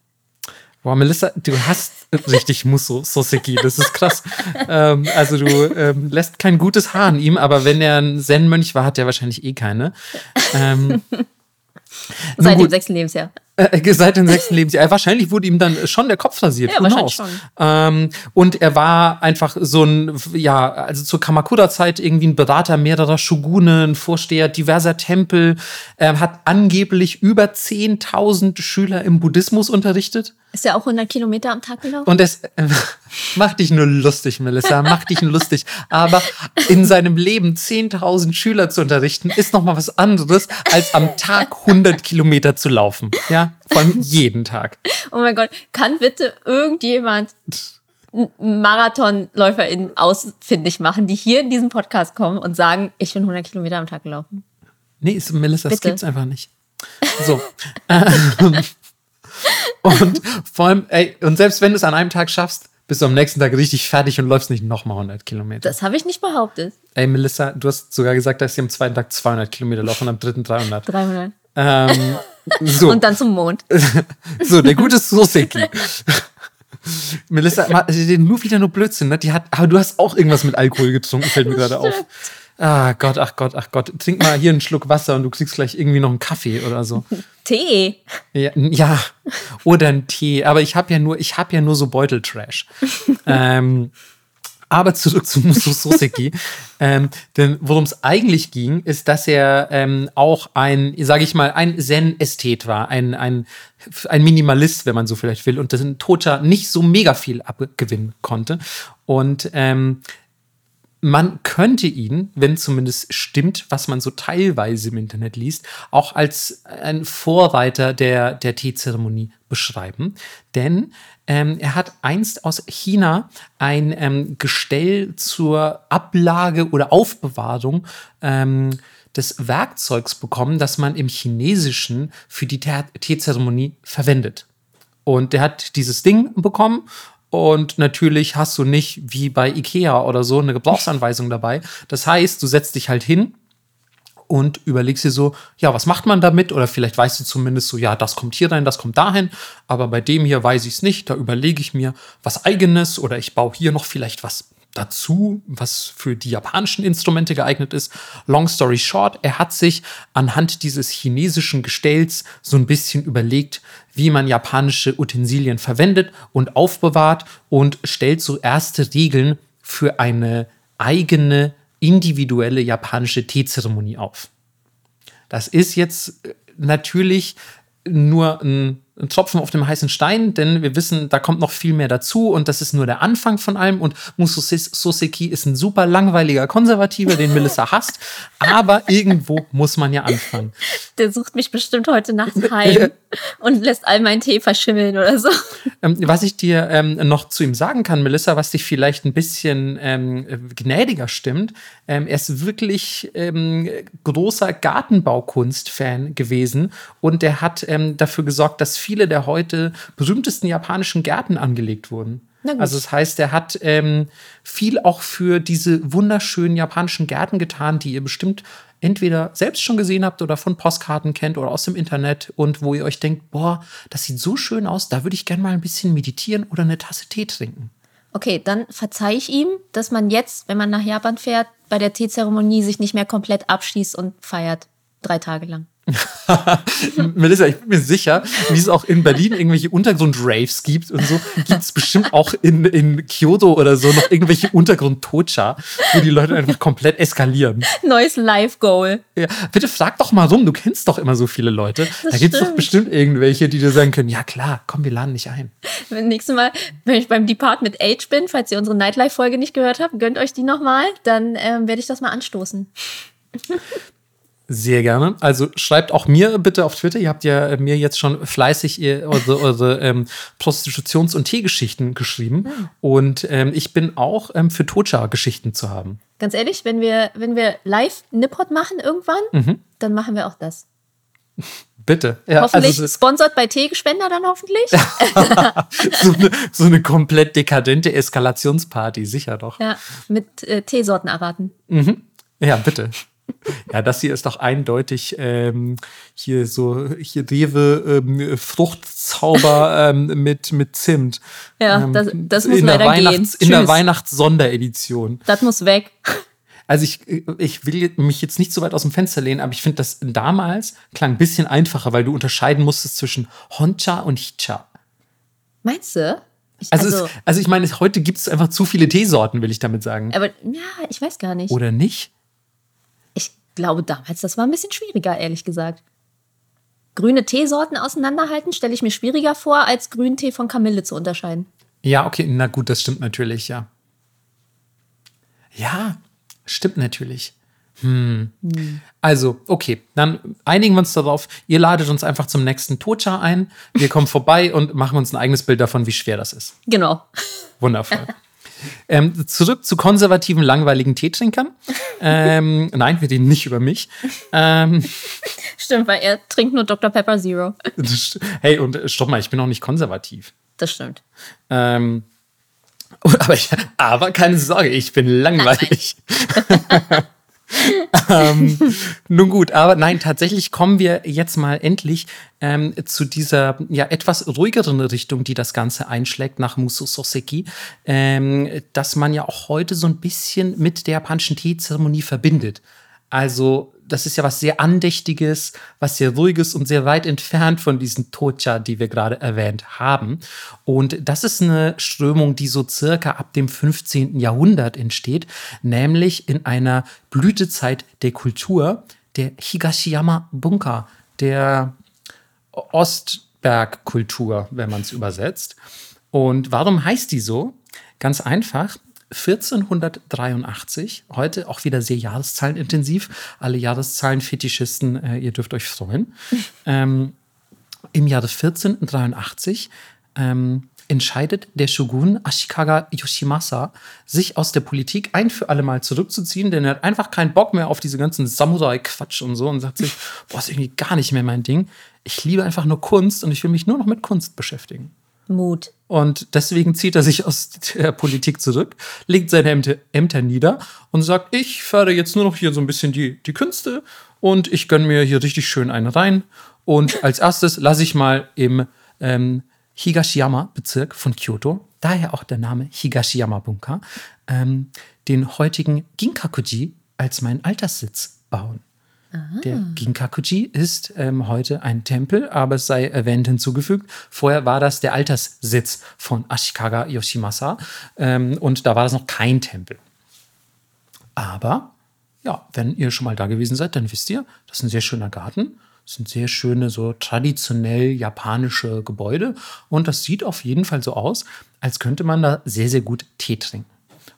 Boah, Melissa, du hast richtig Musso Soseki, das ist krass. ähm, also du ähm, lässt kein gutes Haar an ihm, aber wenn er ein Zen-Mönch war, hat er wahrscheinlich eh keine. Ähm, Seit dem sechsten Lebensjahr. Äh, seit dem sechsten Lebensjahr. Wahrscheinlich wurde ihm dann schon der Kopf rasiert. Ja, wahrscheinlich schon. Ähm, und er war einfach so ein, ja, also zur Kamakura-Zeit irgendwie ein Berater mehrerer Shogunen, Vorsteher diverser Tempel, ähm, hat angeblich über 10.000 Schüler im Buddhismus unterrichtet. Ist er auch 100 Kilometer am Tag gelaufen? Und es äh, macht dich nur lustig, Melissa, macht dich nur lustig. Aber in seinem Leben 10.000 Schüler zu unterrichten, ist noch mal was anderes, als am Tag 100 Kilometer zu laufen. Ja, von jeden Tag. Oh mein Gott, kann bitte irgendjemand MarathonläuferInnen ausfindig machen, die hier in diesen Podcast kommen und sagen, ich bin 100 Kilometer am Tag gelaufen? Nee, ist, Melissa, das Bitte. gibt's einfach nicht. So. Ähm, und vor allem, ey, und selbst wenn du es an einem Tag schaffst, bist du am nächsten Tag richtig fertig und läufst nicht nochmal 100 Kilometer. Das habe ich nicht behauptet. Ey, Melissa, du hast sogar gesagt, dass sie am zweiten Tag 200 Kilometer laufen und am dritten 300. 300. Ähm, so. Und dann zum Mond. So, der gute Soseki. Melissa, nur wieder nur Blödsinn, ne? Die hat, aber du hast auch irgendwas mit Alkohol getrunken, fällt mir gerade auf. Ah Gott, ach Gott, ach Gott. Trink mal hier einen Schluck Wasser und du kriegst gleich irgendwie noch einen Kaffee oder so. Tee. Ja, ja. oder einen Tee. Aber ich habe ja nur, ich habe ja nur so Beuteltrash. ähm, aber zurück zu Muso Soseki. ähm, denn worum es eigentlich ging, ist, dass er ähm, auch ein, sage ich mal, ein Zen-Ästhet war, ein, ein, ein Minimalist, wenn man so vielleicht will, und das in Tocha nicht so mega viel abgewinnen konnte. Und ähm, man könnte ihn, wenn zumindest stimmt, was man so teilweise im Internet liest, auch als ein Vorreiter der, der Teezeremonie beschreiben. Denn ähm, er hat einst aus China ein ähm, Gestell zur Ablage oder Aufbewahrung ähm, des Werkzeugs bekommen, das man im Chinesischen für die Teezeremonie verwendet. Und der hat dieses Ding bekommen und natürlich hast du nicht wie bei Ikea oder so eine Gebrauchsanweisung dabei. Das heißt, du setzt dich halt hin und überlegst dir so, ja, was macht man damit? Oder vielleicht weißt du zumindest so, ja, das kommt hier rein, das kommt dahin. Aber bei dem hier weiß ich es nicht. Da überlege ich mir was eigenes oder ich baue hier noch vielleicht was dazu, was für die japanischen Instrumente geeignet ist. Long story short, er hat sich anhand dieses chinesischen Gestells so ein bisschen überlegt, wie man japanische Utensilien verwendet und aufbewahrt und stellt so erste Regeln für eine eigene individuelle japanische Teezeremonie auf. Das ist jetzt äh, natürlich nur ein ein Tropfen auf dem heißen Stein, denn wir wissen, da kommt noch viel mehr dazu und das ist nur der Anfang von allem. Und Musu Soseki ist ein super langweiliger Konservativer, den Melissa hasst, aber irgendwo muss man ja anfangen. Der sucht mich bestimmt heute Nacht heim und lässt all meinen Tee verschimmeln oder so. Ähm, was ich dir ähm, noch zu ihm sagen kann, Melissa, was dich vielleicht ein bisschen ähm, gnädiger stimmt, ähm, er ist wirklich ähm, großer Gartenbaukunst-Fan gewesen und der hat ähm, dafür gesorgt, dass viele der heute berühmtesten japanischen Gärten angelegt wurden. Also das heißt, er hat ähm, viel auch für diese wunderschönen japanischen Gärten getan, die ihr bestimmt entweder selbst schon gesehen habt oder von Postkarten kennt oder aus dem Internet und wo ihr euch denkt, boah, das sieht so schön aus, da würde ich gerne mal ein bisschen meditieren oder eine Tasse Tee trinken. Okay, dann verzeihe ich ihm, dass man jetzt, wenn man nach Japan fährt, bei der Teezeremonie sich nicht mehr komplett abschließt und feiert. Drei Tage lang. Melissa, ich bin mir sicher, wie es auch in Berlin irgendwelche Untergrund-Raves gibt und so, gibt es bestimmt auch in, in Kyoto oder so noch irgendwelche Untergrund-Tocha, wo die Leute einfach komplett eskalieren. Neues Live-Goal. Ja, bitte frag doch mal rum, du kennst doch immer so viele Leute. Das da gibt es doch bestimmt irgendwelche, die dir sagen können, ja klar, komm, wir laden nicht ein. Nächstes Mal, wenn ich beim Department Age bin, falls ihr unsere Nightlife-Folge nicht gehört habt, gönnt euch die nochmal, dann ähm, werde ich das mal anstoßen. Sehr gerne. Also schreibt auch mir bitte auf Twitter. Ihr habt ja äh, mir jetzt schon fleißig eure, eure ähm, Prostitutions- und Teegeschichten geschrieben. Mhm. Und ähm, ich bin auch ähm, für Tocha-Geschichten zu haben. Ganz ehrlich, wenn wir, wenn wir live Nippot machen irgendwann, mhm. dann machen wir auch das. Bitte. Ja, hoffentlich also, sponsert bei Teegespender dann hoffentlich. so, eine, so, eine, komplett dekadente Eskalationsparty, sicher doch. Ja, mit äh, Teesorten erwarten. Mhm. Ja, bitte. Ja, das hier ist doch eindeutig ähm, hier so hier Rewe ähm, Fruchtzauber ähm, mit mit Zimt. Ja, ähm, das, das muss in leider der Weihnachts, gehen. In der Weihnachts-Sonderedition. Das muss weg. Also ich, ich will mich jetzt nicht so weit aus dem Fenster lehnen, aber ich finde, das damals klang ein bisschen einfacher, weil du unterscheiden musstest zwischen Honcha und Hicha. Meinst du? Ich, also, also, es, also ich meine, heute gibt es einfach zu viele Teesorten, will ich damit sagen. Aber ja, ich weiß gar nicht. Oder nicht? Glaube damals, das war ein bisschen schwieriger, ehrlich gesagt. Grüne Teesorten auseinanderhalten stelle ich mir schwieriger vor, als Grüntee von Kamille zu unterscheiden. Ja, okay, na gut, das stimmt natürlich, ja. Ja, stimmt natürlich. Hm. hm. Also, okay, dann einigen wir uns darauf. Ihr ladet uns einfach zum nächsten Tocha ein. Wir kommen vorbei und machen uns ein eigenes Bild davon, wie schwer das ist. Genau. Wundervoll. Ähm, zurück zu konservativen, langweiligen Teetrinkern. ähm, nein, wir reden nicht über mich. Ähm, stimmt, weil er trinkt nur Dr. Pepper Zero. hey, und äh, stopp mal, ich bin auch nicht konservativ. Das stimmt. Ähm, aber, ich, aber keine Sorge, ich bin langweilig. ähm, nun gut, aber nein, tatsächlich kommen wir jetzt mal endlich ähm, zu dieser ja etwas ruhigeren Richtung, die das Ganze einschlägt nach Musu Soseki, ähm, dass man ja auch heute so ein bisschen mit der japanischen Teezeremonie verbindet. Also das ist ja was sehr Andächtiges, was sehr Ruhiges und sehr weit entfernt von diesen Tocha, die wir gerade erwähnt haben. Und das ist eine Strömung, die so circa ab dem 15. Jahrhundert entsteht, nämlich in einer Blütezeit der Kultur, der Higashiyama Bunka, der Ostbergkultur, wenn man es übersetzt. Und warum heißt die so? Ganz einfach, 1483, heute auch wieder sehr jahreszahlenintensiv. Alle Jahreszahlen-Fetischisten, äh, ihr dürft euch freuen. ähm, Im Jahre 1483 ähm, entscheidet der Shogun Ashikaga Yoshimasa, sich aus der Politik ein für alle Mal zurückzuziehen, denn er hat einfach keinen Bock mehr auf diese ganzen Samurai-Quatsch und so und sagt sich, boah, ist irgendwie gar nicht mehr mein Ding. Ich liebe einfach nur Kunst und ich will mich nur noch mit Kunst beschäftigen. Mut. Und deswegen zieht er sich aus der Politik zurück, legt seine Ämter, Ämter nieder und sagt, ich fördere jetzt nur noch hier so ein bisschen die, die Künste und ich gönne mir hier richtig schön einen rein. Und als erstes lasse ich mal im ähm, Higashiyama-Bezirk von Kyoto, daher auch der Name Higashiyama-Bunker, ähm, den heutigen Ginkakuji als meinen Alterssitz bauen. Der Ginkakuji ist ähm, heute ein Tempel, aber es sei erwähnt hinzugefügt. Vorher war das der Alterssitz von Ashikaga Yoshimasa ähm, und da war das noch kein Tempel. Aber ja, wenn ihr schon mal da gewesen seid, dann wisst ihr, das ist ein sehr schöner Garten. Das sind sehr schöne, so traditionell japanische Gebäude. Und das sieht auf jeden Fall so aus, als könnte man da sehr, sehr gut Tee trinken.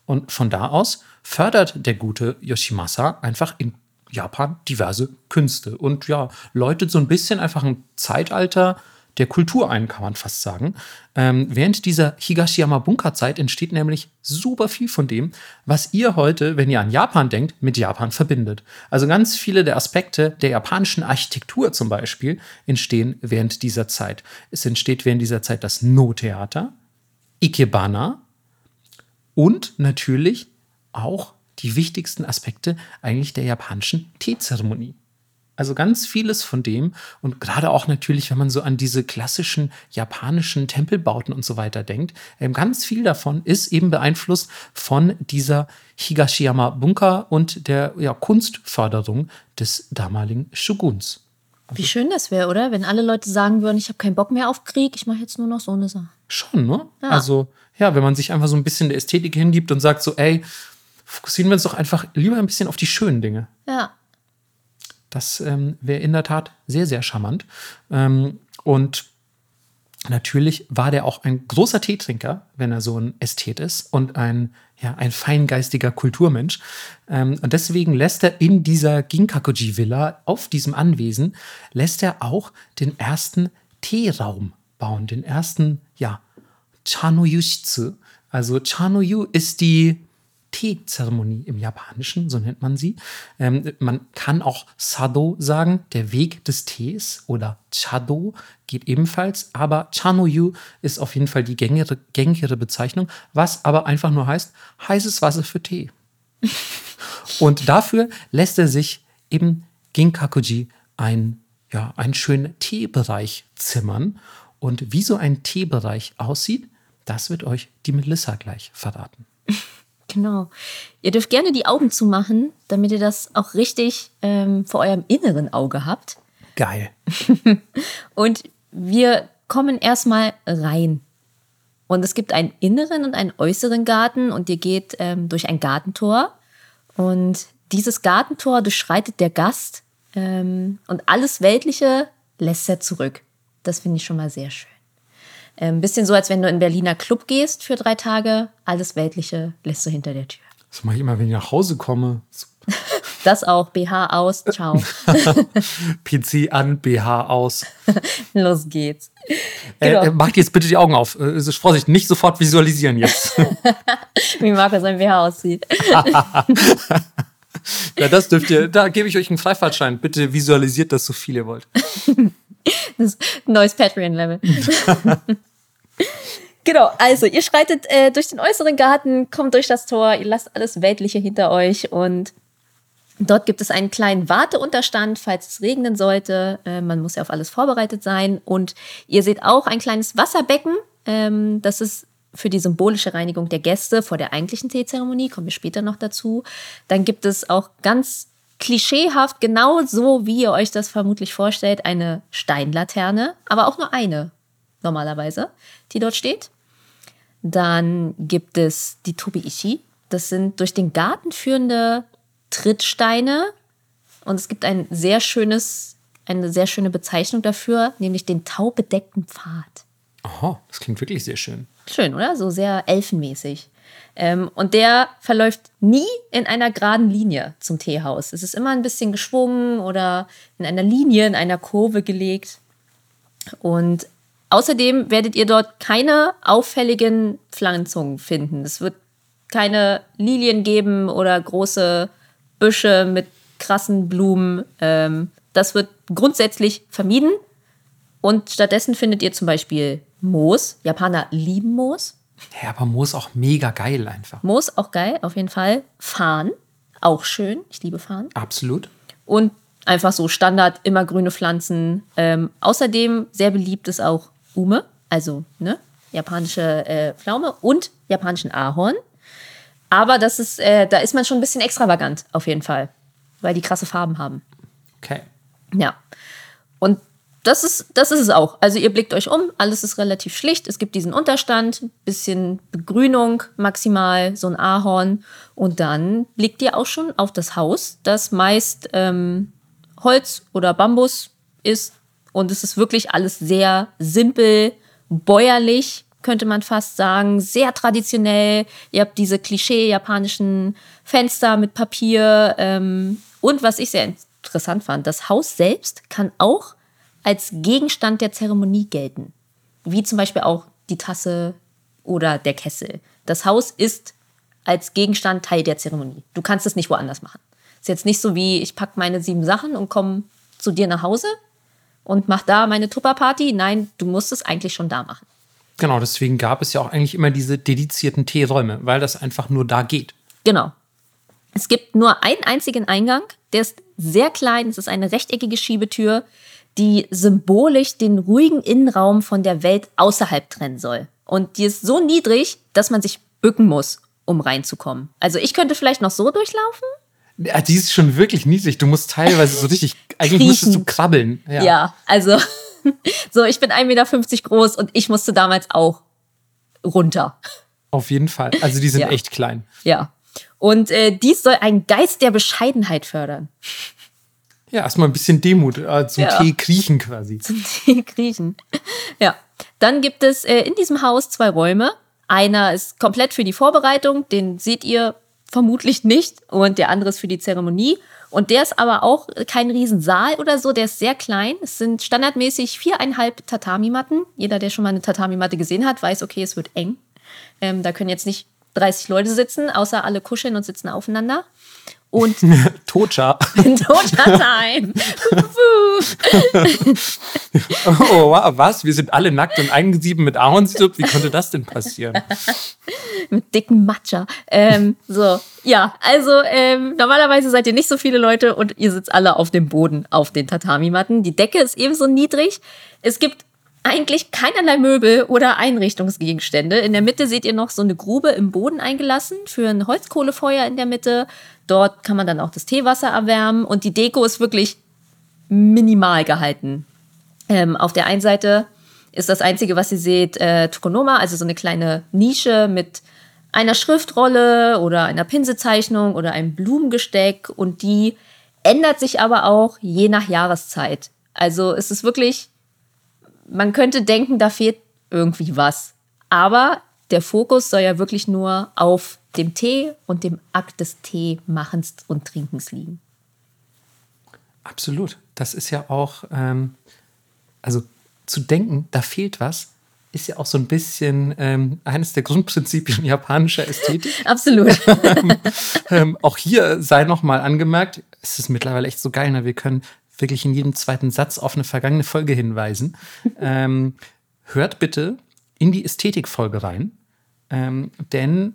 Und von da aus fördert der gute Yoshimasa einfach in Japan diverse Künste und ja, läutet so ein bisschen einfach ein Zeitalter der Kultur ein, kann man fast sagen. Ähm, während dieser Higashiyama-Bunker-Zeit entsteht nämlich super viel von dem, was ihr heute, wenn ihr an Japan denkt, mit Japan verbindet. Also ganz viele der Aspekte der japanischen Architektur zum Beispiel entstehen während dieser Zeit. Es entsteht während dieser Zeit das No-Theater, Ikebana und natürlich auch die wichtigsten Aspekte eigentlich der japanischen Teezeremonie. Also ganz vieles von dem und gerade auch natürlich, wenn man so an diese klassischen japanischen Tempelbauten und so weiter denkt, ähm, ganz viel davon ist eben beeinflusst von dieser Higashiyama Bunker und der ja, Kunstförderung des damaligen Shoguns. Wie schön das wäre, oder? Wenn alle Leute sagen würden, ich habe keinen Bock mehr auf Krieg, ich mache jetzt nur noch so eine Sache. Schon, ne? Ja. Also, ja, wenn man sich einfach so ein bisschen der Ästhetik hingibt und sagt so, ey, fokussieren wir uns doch einfach lieber ein bisschen auf die schönen Dinge. Ja. Das ähm, wäre in der Tat sehr, sehr charmant. Ähm, und natürlich war der auch ein großer Teetrinker, wenn er so ein Ästhet ist und ein, ja, ein feingeistiger Kulturmensch. Ähm, und deswegen lässt er in dieser Ginkakuji-Villa auf diesem Anwesen, lässt er auch den ersten Teeraum bauen, den ersten, ja, Chanoyushitsu. Also Chanoyu ist die Teezeremonie im Japanischen, so nennt man sie. Ähm, man kann auch Sado sagen, der Weg des Tees oder Chado geht ebenfalls, aber Chanoyu ist auf jeden Fall die gängigere, gängigere Bezeichnung, was aber einfach nur heißt heißes Wasser für Tee. Und dafür lässt er sich im Ginkakuji ein, ja, einen schönen Teebereich zimmern. Und wie so ein Teebereich aussieht, das wird euch die Melissa gleich verraten. Genau. Ihr dürft gerne die Augen zumachen, damit ihr das auch richtig ähm, vor eurem inneren Auge habt. Geil. und wir kommen erstmal rein. Und es gibt einen inneren und einen äußeren Garten und ihr geht ähm, durch ein Gartentor. Und dieses Gartentor durchschreitet der Gast ähm, und alles Weltliche lässt er zurück. Das finde ich schon mal sehr schön. Ein ähm, bisschen so, als wenn du in Berliner Club gehst für drei Tage. Alles Weltliche lässt du hinter der Tür. Das mache ich immer, wenn ich nach Hause komme. Das auch. BH aus. Ciao. PC an, BH aus. Los geht's. Äh, genau. Äh, macht jetzt bitte die Augen auf. Äh, Vorsicht, nicht sofort visualisieren jetzt. Wie Marco sein BH aussieht. ja, das dürft ihr. Da gebe ich euch einen Freifahrtschein. Bitte visualisiert das so viel ihr wollt. Das neues Patreon-Level. Genau, also ihr schreitet äh, durch den äußeren Garten, kommt durch das Tor, ihr lasst alles Weltliche hinter euch und dort gibt es einen kleinen Warteunterstand, falls es regnen sollte. Äh, man muss ja auf alles vorbereitet sein und ihr seht auch ein kleines Wasserbecken. Ähm, das ist für die symbolische Reinigung der Gäste vor der eigentlichen Teezeremonie, kommen wir später noch dazu. Dann gibt es auch ganz klischeehaft, genau so, wie ihr euch das vermutlich vorstellt, eine Steinlaterne, aber auch nur eine normalerweise, die dort steht. Dann gibt es die Tobi-Ishi. Das sind durch den Garten führende Trittsteine. Und es gibt ein sehr schönes, eine sehr schöne Bezeichnung dafür, nämlich den taubedeckten Pfad. Aha, das klingt wirklich sehr schön. Schön, oder? So sehr elfenmäßig. Ähm, und der verläuft nie in einer geraden Linie zum Teehaus. Es ist immer ein bisschen geschwungen oder in einer Linie, in einer Kurve gelegt. Und außerdem werdet ihr dort keine auffälligen Pflanzungen finden. Es wird keine Lilien geben oder große Büsche mit krassen Blumen. Ähm, das wird grundsätzlich vermieden. Und stattdessen findet ihr zum Beispiel Moos. Japaner lieben Moos. Ja, aber Moos auch mega geil einfach. Moos auch geil, auf jeden Fall. Farn, auch schön. Ich liebe Farn. Absolut. Und einfach so Standard, immer grüne Pflanzen. Ähm, außerdem sehr beliebt ist auch Ume, also ne, japanische äh, Pflaume und japanischen Ahorn. Aber das ist, äh, da ist man schon ein bisschen extravagant, auf jeden Fall. Weil die krasse Farben haben. Okay. Ja. Und das ist, das ist es auch. Also ihr blickt euch um, alles ist relativ schlicht. Es gibt diesen Unterstand, bisschen Begrünung maximal, so ein Ahorn. Und dann blickt ihr auch schon auf das Haus, das meist ähm, Holz oder Bambus ist. Und es ist wirklich alles sehr simpel, bäuerlich, könnte man fast sagen, sehr traditionell. Ihr habt diese Klischee-japanischen Fenster mit Papier. Ähm, und was ich sehr interessant fand, das Haus selbst kann auch als Gegenstand der Zeremonie gelten. Wie zum Beispiel auch die Tasse oder der Kessel. Das Haus ist als Gegenstand Teil der Zeremonie. Du kannst es nicht woanders machen. Ist jetzt nicht so wie, ich packe meine sieben Sachen und komme zu dir nach Hause und mach da meine Tupperparty. Nein, du musst es eigentlich schon da machen. Genau, deswegen gab es ja auch eigentlich immer diese dedizierten Teeräume, weil das einfach nur da geht. Genau. Es gibt nur einen einzigen Eingang, der ist sehr klein, es ist eine rechteckige Schiebetür, die symbolisch den ruhigen Innenraum von der Welt außerhalb trennen soll. Und die ist so niedrig, dass man sich bücken muss, um reinzukommen. Also ich könnte vielleicht noch so durchlaufen. Ja, die ist schon wirklich niedrig. Du musst teilweise so richtig, eigentlich müsstest du krabbeln. Ja, ja also so, ich bin 1,50 Meter groß und ich musste damals auch runter. Auf jeden Fall. Also die sind ja. echt klein. Ja. Und äh, dies soll einen Geist der Bescheidenheit fördern. Ja, erstmal ein bisschen Demut äh, zum ja. Tee kriechen quasi. Zum Tee kriechen. Ja. Dann gibt es äh, in diesem Haus zwei Räume. Einer ist komplett für die Vorbereitung, den seht ihr vermutlich nicht. Und der andere ist für die Zeremonie. Und der ist aber auch kein Riesensaal oder so, der ist sehr klein. Es sind standardmäßig viereinhalb Tatami-Matten. Jeder, der schon mal eine Tatami-Matte gesehen hat, weiß, okay, es wird eng. Ähm, da können jetzt nicht 30 Leute sitzen, außer alle kuscheln und sitzen aufeinander. Und Tocha. Tocha-Time. oh, was? Wir sind alle nackt und eingesieben mit Ahornsirup. Wie konnte das denn passieren? mit dicken Matcha. Ähm, so, ja, also ähm, normalerweise seid ihr nicht so viele Leute und ihr sitzt alle auf dem Boden auf den Tatami-Matten. Die Decke ist ebenso niedrig. Es gibt eigentlich keinerlei Möbel oder Einrichtungsgegenstände. In der Mitte seht ihr noch so eine Grube im Boden eingelassen für ein Holzkohlefeuer in der Mitte. Dort kann man dann auch das Teewasser erwärmen und die Deko ist wirklich minimal gehalten. Ähm, auf der einen Seite ist das einzige, was ihr seht, äh, Tokonoma, also so eine kleine Nische mit einer Schriftrolle oder einer Pinselzeichnung oder einem Blumengesteck und die ändert sich aber auch je nach Jahreszeit. Also es ist wirklich man könnte denken, da fehlt irgendwie was. Aber der Fokus soll ja wirklich nur auf dem Tee und dem Akt des Teemachens und Trinkens liegen. Absolut. Das ist ja auch, ähm, also zu denken, da fehlt was, ist ja auch so ein bisschen ähm, eines der Grundprinzipien japanischer Ästhetik. Absolut. ähm, auch hier sei nochmal angemerkt, es ist mittlerweile echt so geil, ne? wir können wirklich in jedem zweiten Satz auf eine vergangene Folge hinweisen. ähm, hört bitte in die Ästhetikfolge rein, ähm, denn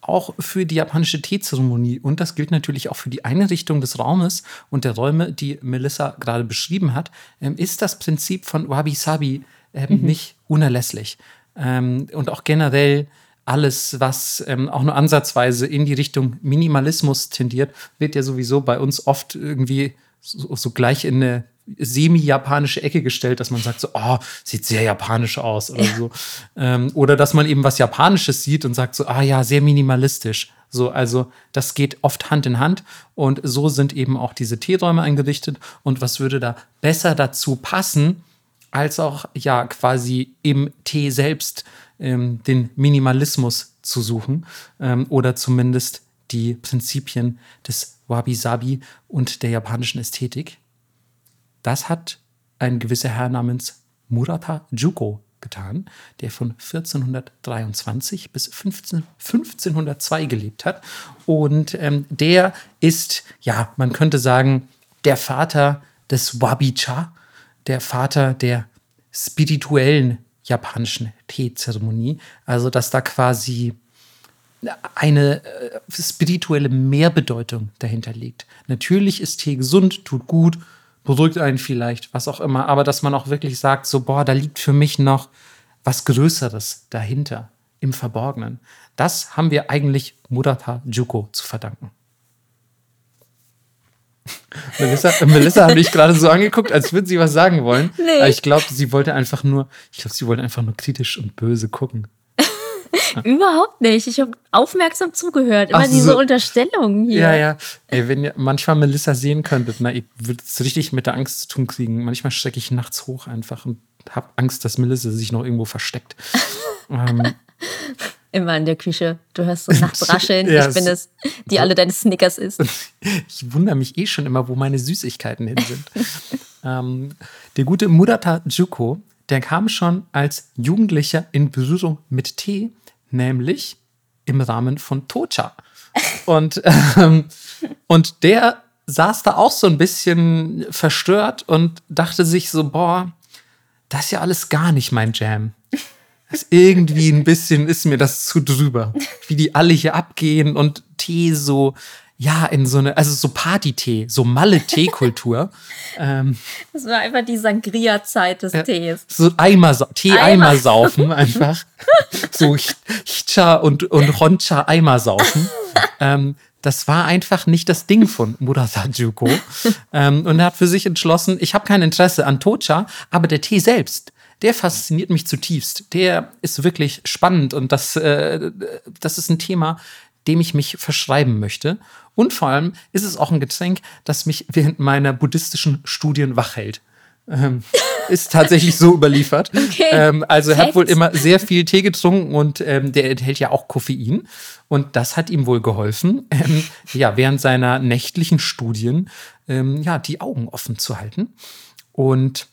auch für die japanische Teezeremonie und das gilt natürlich auch für die Einrichtung des Raumes und der Räume, die Melissa gerade beschrieben hat, ähm, ist das Prinzip von Wabi-Sabi ähm, mhm. nicht unerlässlich. Ähm, und auch generell alles, was ähm, auch nur ansatzweise in die Richtung Minimalismus tendiert, wird ja sowieso bei uns oft irgendwie so, so gleich in eine semi-japanische Ecke gestellt, dass man sagt so, oh, sieht sehr japanisch aus oder ja. so. Ähm, oder dass man eben was Japanisches sieht und sagt so, ah ja, sehr minimalistisch. So, also das geht oft Hand in Hand und so sind eben auch diese Teeräume eingerichtet. Und was würde da besser dazu passen, als auch ja quasi im Tee selbst ähm, den Minimalismus zu suchen ähm, oder zumindest die Prinzipien des Wabi-Sabi und der japanischen Ästhetik. Das hat ein gewisser Herr namens Murata Juko getan, der von 1423 bis 15, 1502 gelebt hat. Und ähm, der ist, ja, man könnte sagen, der Vater des Wabi-Cha, der Vater der spirituellen japanischen Teezeremonie. Also, dass da quasi eine äh, spirituelle Mehrbedeutung dahinter liegt. Natürlich ist Tee gesund, tut gut, beruhigt einen vielleicht, was auch immer, aber dass man auch wirklich sagt, so, boah, da liegt für mich noch was Größeres dahinter, im Verborgenen. Das haben wir eigentlich Murata Juko zu verdanken. Melissa, Melissa hat mich gerade so angeguckt, als würde sie was sagen wollen. Nee. Aber ich glaube, sie wollte einfach nur, ich glaube, sie wollte einfach nur kritisch und böse gucken. Überhaupt nicht. Ich habe aufmerksam zugehört. Immer Ach, diese so. Unterstellungen hier. Ja, ja. Ey, wenn ihr manchmal Melissa sehen könntet, na, ihr würdet es richtig mit der Angst zu tun kriegen. Manchmal stecke ich nachts hoch einfach und habe Angst, dass Melissa sich noch irgendwo versteckt. ähm, Immer in der Küche. Du hörst so nachts rascheln. ja, ich bin es, die alle deine Snickers isst. Ich wundere mich eh schon immer, wo meine Süßigkeiten hin sind. ähm, der gute Murata Juko, der kam schon als Jugendlicher in Berührung mit Tee, nämlich im Rahmen von Tocha. Und, ähm, und der saß da auch so ein bisschen verstört und dachte sich so, boah, das ist ja alles gar nicht mein Jam. Das irgendwie ein bisschen ist mir das zu drüber. Wie die alle hier abgehen und Tee so, ja, in so eine, also so Party-Tee, so Malle-Tee-Kultur. ähm, das war einfach die Sangria-Zeit des ja, Tees. So Eimer, Tee-Eimer saufen einfach. so Chicha und, und Roncha-Eimer saufen. ähm, das war einfach nicht das Ding von Murata Juko. ähm, und er hat für sich entschlossen, ich habe kein Interesse an Tocha, aber der Tee selbst, der fasziniert mich zutiefst. Der ist wirklich spannend und das, äh, das ist ein Thema, dem ich mich verschreiben möchte. Und vor allem ist es auch ein Getränk, das mich während meiner buddhistischen Studien wach hält. Ähm, ist tatsächlich so überliefert. Okay. Ähm, also er hat wohl immer sehr viel Tee getrunken und ähm, der enthält ja auch Koffein. Und das hat ihm wohl geholfen, ähm, ja, während seiner nächtlichen Studien ähm, ja, die Augen offen zu halten. Und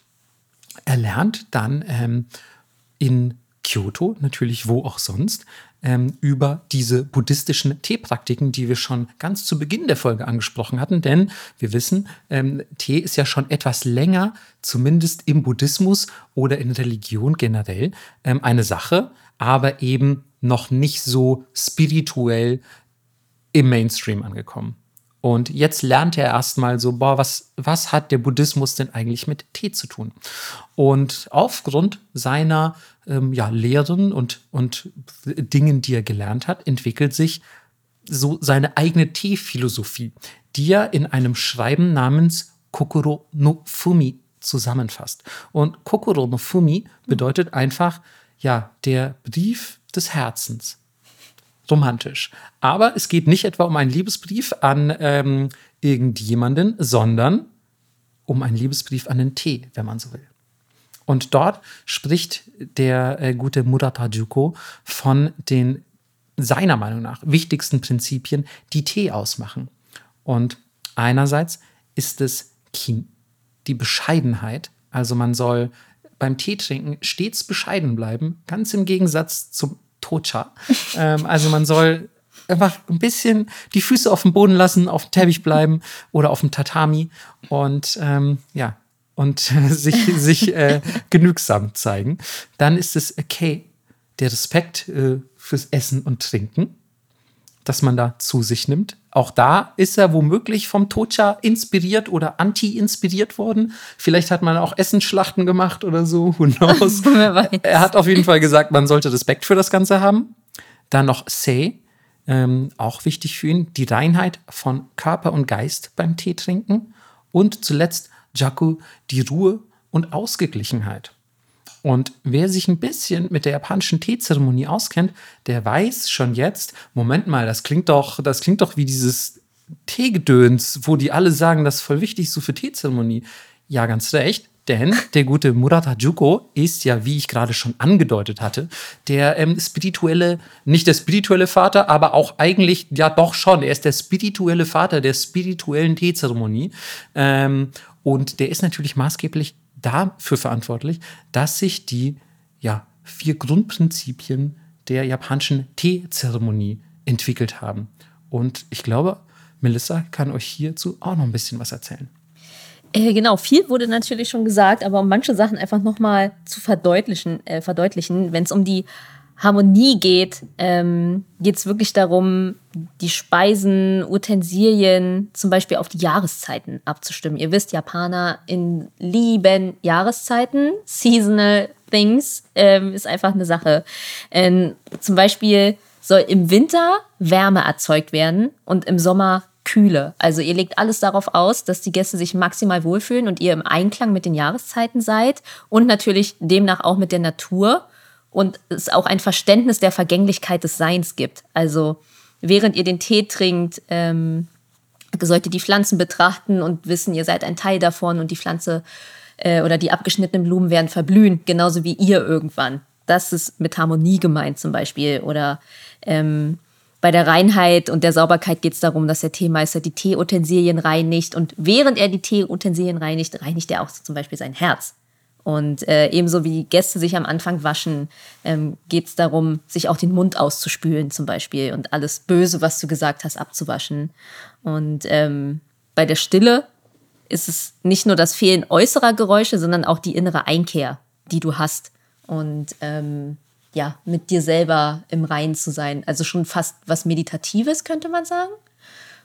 er lernt dann ähm, in Kyoto, natürlich wo auch sonst, ähm, über diese buddhistischen Teepraktiken, die wir schon ganz zu Beginn der Folge angesprochen hatten. Denn wir wissen, ähm, Tee ist ja schon etwas länger, zumindest im Buddhismus oder in Religion generell, ähm, eine Sache, aber eben noch nicht so spirituell im Mainstream angekommen. Und jetzt lernt er erstmal so, boah, was, was hat der Buddhismus denn eigentlich mit Tee zu tun? Und aufgrund seiner ähm, ja, Lehren und, und Dingen, die er gelernt hat, entwickelt sich so seine eigene Teephilosophie, die er in einem Schreiben namens Kokoro no Fumi zusammenfasst. Und Kokoro no Fumi bedeutet einfach, ja, der Brief des Herzens romantisch. Aber es geht nicht etwa um einen Liebesbrief an ähm, irgendjemanden, sondern um einen Liebesbrief an den Tee, wenn man so will. Und dort spricht der äh, gute Murata Juko von den seiner Meinung nach wichtigsten Prinzipien, die Tee ausmachen. Und einerseits ist es Kin, die Bescheidenheit. Also man soll beim Tee trinken stets bescheiden bleiben, ganz im Gegensatz zum Tocha. ähm, also man soll einfach ein bisschen die Füße auf dem Boden lassen, auf dem Teppich bleiben oder auf dem Tatami und ähm, ja, und sich, sich äh, genügsam zeigen. Dann ist es okay, der Respekt äh, fürs Essen und Trinken, dass man da zu sich nimmt. Auch da ist er womöglich vom Tocha inspiriert oder anti-inspiriert worden. Vielleicht hat man auch Essensschlachten gemacht oder so. Who knows? er hat auf jeden Fall gesagt, man sollte Respekt für das Ganze haben. Dann noch Sei, ähm, auch wichtig für ihn, die Reinheit von Körper und Geist beim Tee trinken. Und zuletzt Jaku, die Ruhe und Ausgeglichenheit. Und wer sich ein bisschen mit der japanischen Teezeremonie auskennt, der weiß schon jetzt, Moment mal, das klingt doch, das klingt doch wie dieses Teegedöns, wo die alle sagen, das ist voll wichtig so für Teezeremonie. Ja, ganz recht. Denn der gute Murata Juko ist ja, wie ich gerade schon angedeutet hatte, der ähm, spirituelle, nicht der spirituelle Vater, aber auch eigentlich, ja doch schon, er ist der spirituelle Vater der spirituellen Teezeremonie. Ähm, und der ist natürlich maßgeblich dafür verantwortlich, dass sich die ja, vier Grundprinzipien der japanischen Teezeremonie entwickelt haben. Und ich glaube, Melissa kann euch hierzu auch noch ein bisschen was erzählen. Äh, genau, viel wurde natürlich schon gesagt, aber um manche Sachen einfach nochmal zu verdeutlichen, äh, verdeutlichen wenn es um die Harmonie geht, ähm, geht es wirklich darum, die Speisen, Utensilien zum Beispiel auf die Jahreszeiten abzustimmen. Ihr wisst, Japaner in lieben Jahreszeiten, seasonal things ähm, ist einfach eine Sache. Ähm, zum Beispiel soll im Winter Wärme erzeugt werden und im Sommer Kühle. Also ihr legt alles darauf aus, dass die Gäste sich maximal wohlfühlen und ihr im Einklang mit den Jahreszeiten seid und natürlich demnach auch mit der Natur und es auch ein Verständnis der Vergänglichkeit des Seins gibt. Also während ihr den Tee trinkt, ähm, solltet die Pflanzen betrachten und wissen, ihr seid ein Teil davon und die Pflanze äh, oder die abgeschnittenen Blumen werden verblühen, genauso wie ihr irgendwann. Das ist mit Harmonie gemeint zum Beispiel. Oder ähm, bei der Reinheit und der Sauberkeit geht es darum, dass der Teemeister die Teeutensilien reinigt und während er die Teeutensilien reinigt, reinigt er auch zum Beispiel sein Herz. Und äh, ebenso wie Gäste sich am Anfang waschen, ähm, geht es darum, sich auch den Mund auszuspülen zum Beispiel und alles Böse, was du gesagt hast, abzuwaschen. Und ähm, bei der Stille ist es nicht nur das Fehlen äußerer Geräusche, sondern auch die innere Einkehr, die du hast. Und ähm, ja, mit dir selber im Reinen zu sein. Also schon fast was Meditatives, könnte man sagen.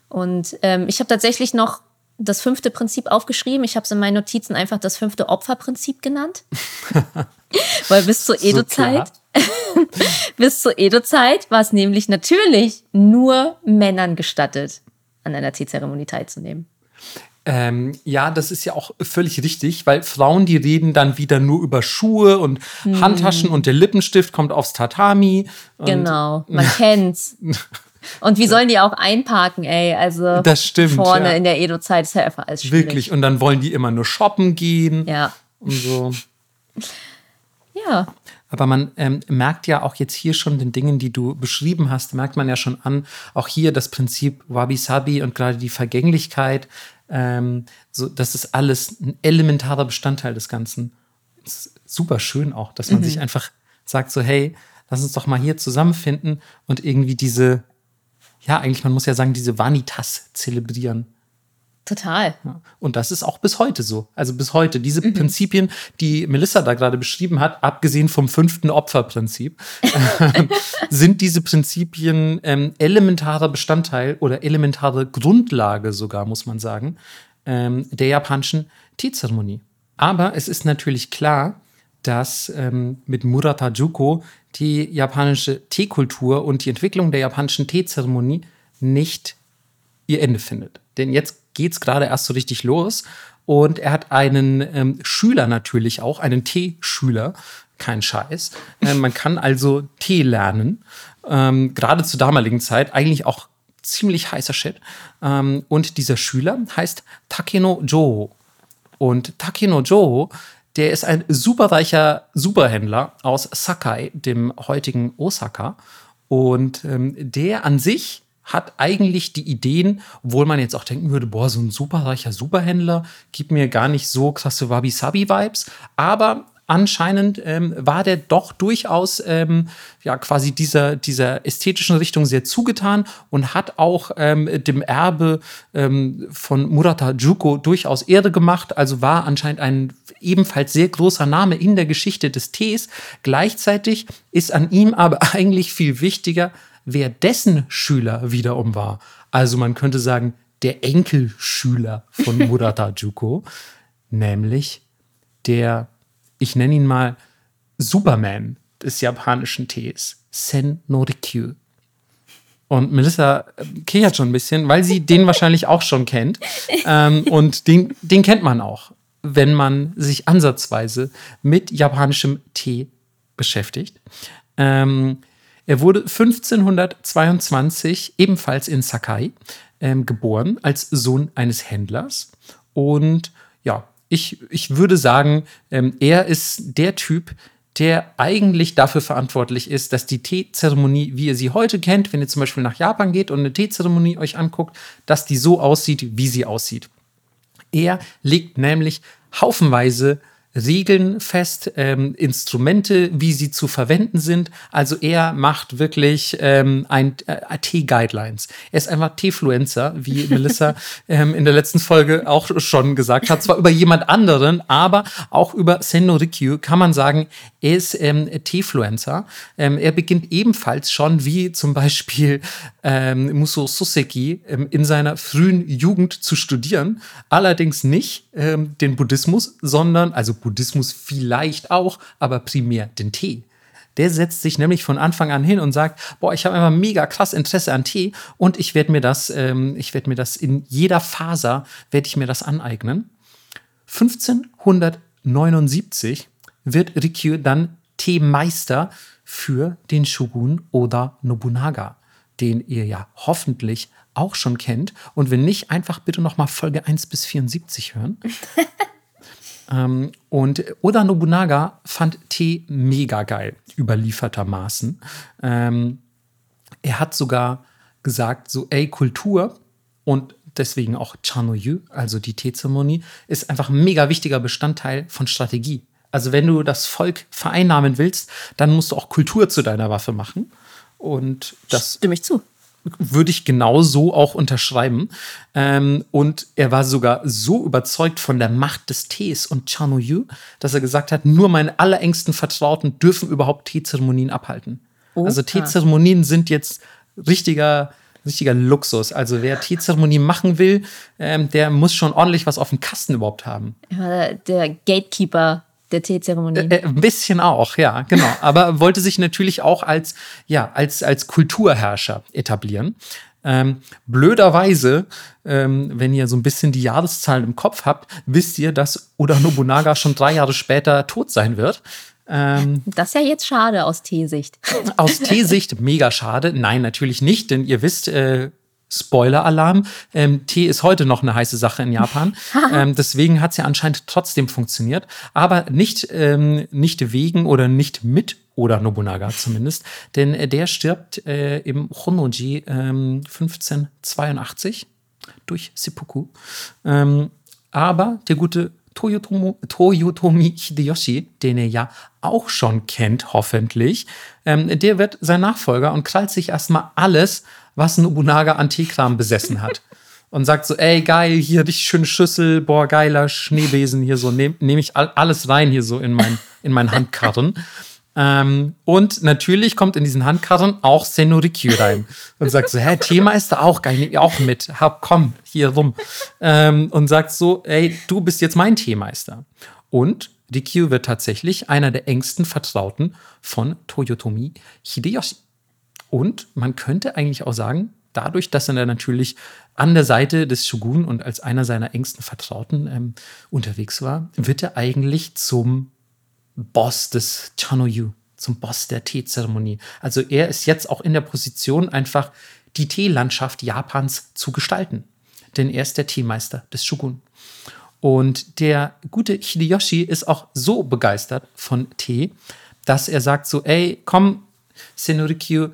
Und ähm, ich habe tatsächlich noch das fünfte Prinzip aufgeschrieben. Ich habe es in meinen Notizen einfach das fünfte Opferprinzip genannt. Weil bis zur Edo-Zeit, bis zur Edo-Zeit war es nämlich natürlich nur Männern gestattet, an einer Teezeremonie teilzunehmen. Ähm, ja, das ist ja auch völlig richtig, weil Frauen, die reden dann wieder nur über Schuhe und hm. Handtaschen und der Lippenstift kommt aufs Tatami. Genau, man kennt's. Und wie sollen die auch einparken, ey? Also das stimmt, vorne ja. in der Edo-Zeit ist ja einfach alles schwierig. Wirklich. Und dann wollen die immer nur shoppen gehen. Ja. Und so. Ja. Aber man ähm, merkt ja auch jetzt hier schon den Dingen, die du beschrieben hast, merkt man ja schon an, auch hier das Prinzip Wabi-Sabi und gerade die Vergänglichkeit, ähm, so, das ist alles ein elementarer Bestandteil des Ganzen. Super schön auch, dass man mhm. sich einfach sagt so, hey, lass uns doch mal hier zusammenfinden und irgendwie diese, ja, eigentlich, man muss ja sagen, diese Vanitas zelebrieren. Total. Ja. Und das ist auch bis heute so. Also bis heute. Diese mhm. Prinzipien, die Melissa da gerade beschrieben hat, abgesehen vom fünften Opferprinzip, äh, sind diese Prinzipien ähm, elementarer Bestandteil oder elementare Grundlage sogar, muss man sagen, ähm, der japanischen Teezeremonie. Aber es ist natürlich klar, dass ähm, mit Murata Juko die japanische Teekultur und die Entwicklung der japanischen Teezeremonie nicht ihr Ende findet. Denn jetzt geht es gerade erst so richtig los. Und er hat einen ähm, Schüler natürlich auch, einen T-Schüler, kein Scheiß. Äh, man kann also Tee lernen. Ähm, gerade zur damaligen Zeit eigentlich auch ziemlich heißer Shit. Ähm, und dieser Schüler heißt Takeno Joe. Und Takeno Joe, der ist ein superreicher Superhändler aus Sakai, dem heutigen Osaka. Und ähm, der an sich hat eigentlich die Ideen, obwohl man jetzt auch denken würde, boah, so ein superreicher Superhändler gibt mir gar nicht so krasse Wabi-Sabi-Vibes. Aber anscheinend ähm, war der doch durchaus ähm, ja quasi dieser, dieser ästhetischen Richtung sehr zugetan und hat auch ähm, dem Erbe ähm, von Murata Juko durchaus Ehre gemacht. Also war anscheinend ein ebenfalls sehr großer Name in der Geschichte des Tees. Gleichzeitig ist an ihm aber eigentlich viel wichtiger, wer dessen Schüler wiederum war. Also man könnte sagen, der Enkelschüler von Murata Juko, nämlich der, ich nenne ihn mal Superman des japanischen Tees, Sen Norikyu. Und Melissa äh, kichert schon ein bisschen, weil sie den wahrscheinlich auch schon kennt. Ähm, und den, den kennt man auch, wenn man sich ansatzweise mit japanischem Tee beschäftigt. Ähm, er wurde 1522 ebenfalls in Sakai ähm, geboren als Sohn eines Händlers und ja, ich, ich würde sagen, ähm, er ist der Typ, der eigentlich dafür verantwortlich ist, dass die Teezeremonie, wie ihr sie heute kennt, wenn ihr zum Beispiel nach Japan geht und eine Teezeremonie euch anguckt, dass die so aussieht, wie sie aussieht. Er legt nämlich haufenweise Regeln fest, ähm, Instrumente, wie sie zu verwenden sind. Also er macht wirklich ähm, ein äh, T-Guidelines. Er ist einfach T-Fluencer, wie Melissa ähm, in der letzten Folge auch schon gesagt hat. Zwar über jemand anderen, aber auch über Senno Rikyu kann man sagen, er ist ähm, T-Fluencer. Ähm, er beginnt ebenfalls schon, wie zum Beispiel ähm, Muso Soseki, ähm, in seiner frühen Jugend zu studieren. Allerdings nicht ähm, den Buddhismus, sondern, also Buddhismus vielleicht auch, aber primär den Tee. Der setzt sich nämlich von Anfang an hin und sagt, boah, ich habe einfach mega krass Interesse an Tee und ich werde mir das, ähm, ich werde mir das in jeder Faser, werde ich mir das aneignen. 1579 wird Rikyu dann Teemeister für den Shogun Oda Nobunaga, den ihr ja hoffentlich auch schon kennt. Und wenn nicht, einfach bitte nochmal Folge 1 bis 74 hören. ähm, und Oda Nobunaga fand Tee mega geil, überliefertermaßen. Ähm, er hat sogar gesagt, so, ey, Kultur und deswegen auch Chanoyu, also die Teezeremonie, ist einfach ein mega wichtiger Bestandteil von Strategie. Also wenn du das Volk vereinnahmen willst, dann musst du auch Kultur zu deiner Waffe machen. Und das stimme ich zu würde ich genau so auch unterschreiben. Ähm, und er war sogar so überzeugt von der Macht des Tees und Chanoyu, dass er gesagt hat, nur meine allerengsten Vertrauten dürfen überhaupt Teezeremonien abhalten. Oh, also Teezeremonien sind jetzt richtiger, richtiger Luxus. Also wer Teezeremonie machen will, ähm, der muss schon ordentlich was auf dem Kasten überhaupt haben. Der Gatekeeper der Teezeremonie. Äh, äh, ein bisschen auch, ja, genau. Aber wollte sich natürlich auch als, ja, als, als Kulturherrscher etablieren. Ähm, blöderweise, ähm, wenn ihr so ein bisschen die Jahreszahlen im Kopf habt, wisst ihr, dass Oda Nobunaga schon drei Jahre später tot sein wird. Ähm, das ist ja jetzt schade aus Teesicht. Aus Teesicht mega schade. Nein, natürlich nicht, denn ihr wisst, äh, Spoiler-Alarm. Ähm, Tee ist heute noch eine heiße Sache in Japan. ähm, deswegen hat es ja anscheinend trotzdem funktioniert. Aber nicht, ähm, nicht wegen oder nicht mit oder Nobunaga zumindest. Denn äh, der stirbt äh, im Honnoji ähm, 1582 durch Seppuku. Ähm, aber der gute Toyotomo, Toyotomi Hideyoshi, den er ja auch schon kennt, hoffentlich, ähm, der wird sein Nachfolger und krallt sich erstmal alles was Nobunaga an Teekram besessen hat. Und sagt so, ey, geil, hier richtig schöne Schüssel, boah, geiler Schneebesen hier so, nehme nehm ich alles rein hier so in mein, in mein Handkarren. Ähm, und natürlich kommt in diesen Handkarren auch Senorikyu rein und sagt so, hä, Thema ist da auch geil, nehme auch mit, hab, komm, hier rum. Ähm, und sagt so, ey, du bist jetzt mein Teemeister. Und Rikyu wird tatsächlich einer der engsten Vertrauten von Toyotomi Hideyoshi. Und man könnte eigentlich auch sagen, dadurch, dass er natürlich an der Seite des Shogun und als einer seiner engsten Vertrauten ähm, unterwegs war, wird er eigentlich zum Boss des Chanoyu, zum Boss der Teezeremonie. Also er ist jetzt auch in der Position, einfach die Teelandschaft Japans zu gestalten. Denn er ist der Teemeister des Shogun. Und der gute Hideyoshi ist auch so begeistert von Tee, dass er sagt so, ey, komm, Senorikyu,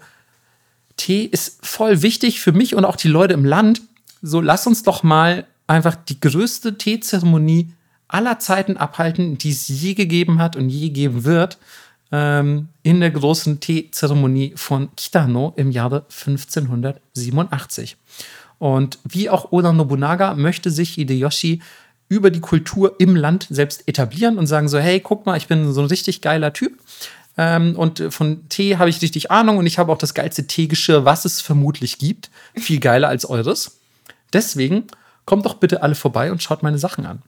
Tee ist voll wichtig für mich und auch die Leute im Land. So, lass uns doch mal einfach die größte Teezeremonie aller Zeiten abhalten, die es je gegeben hat und je geben wird, ähm, in der großen Teezeremonie von Kitano im Jahre 1587. Und wie auch Oda Nobunaga möchte sich Hideyoshi über die Kultur im Land selbst etablieren und sagen so, hey, guck mal, ich bin so ein richtig geiler Typ. Ähm, und von Tee habe ich richtig Ahnung und ich habe auch das geilste Teegeschirr, was es vermutlich gibt. Viel geiler als eures. Deswegen kommt doch bitte alle vorbei und schaut meine Sachen an.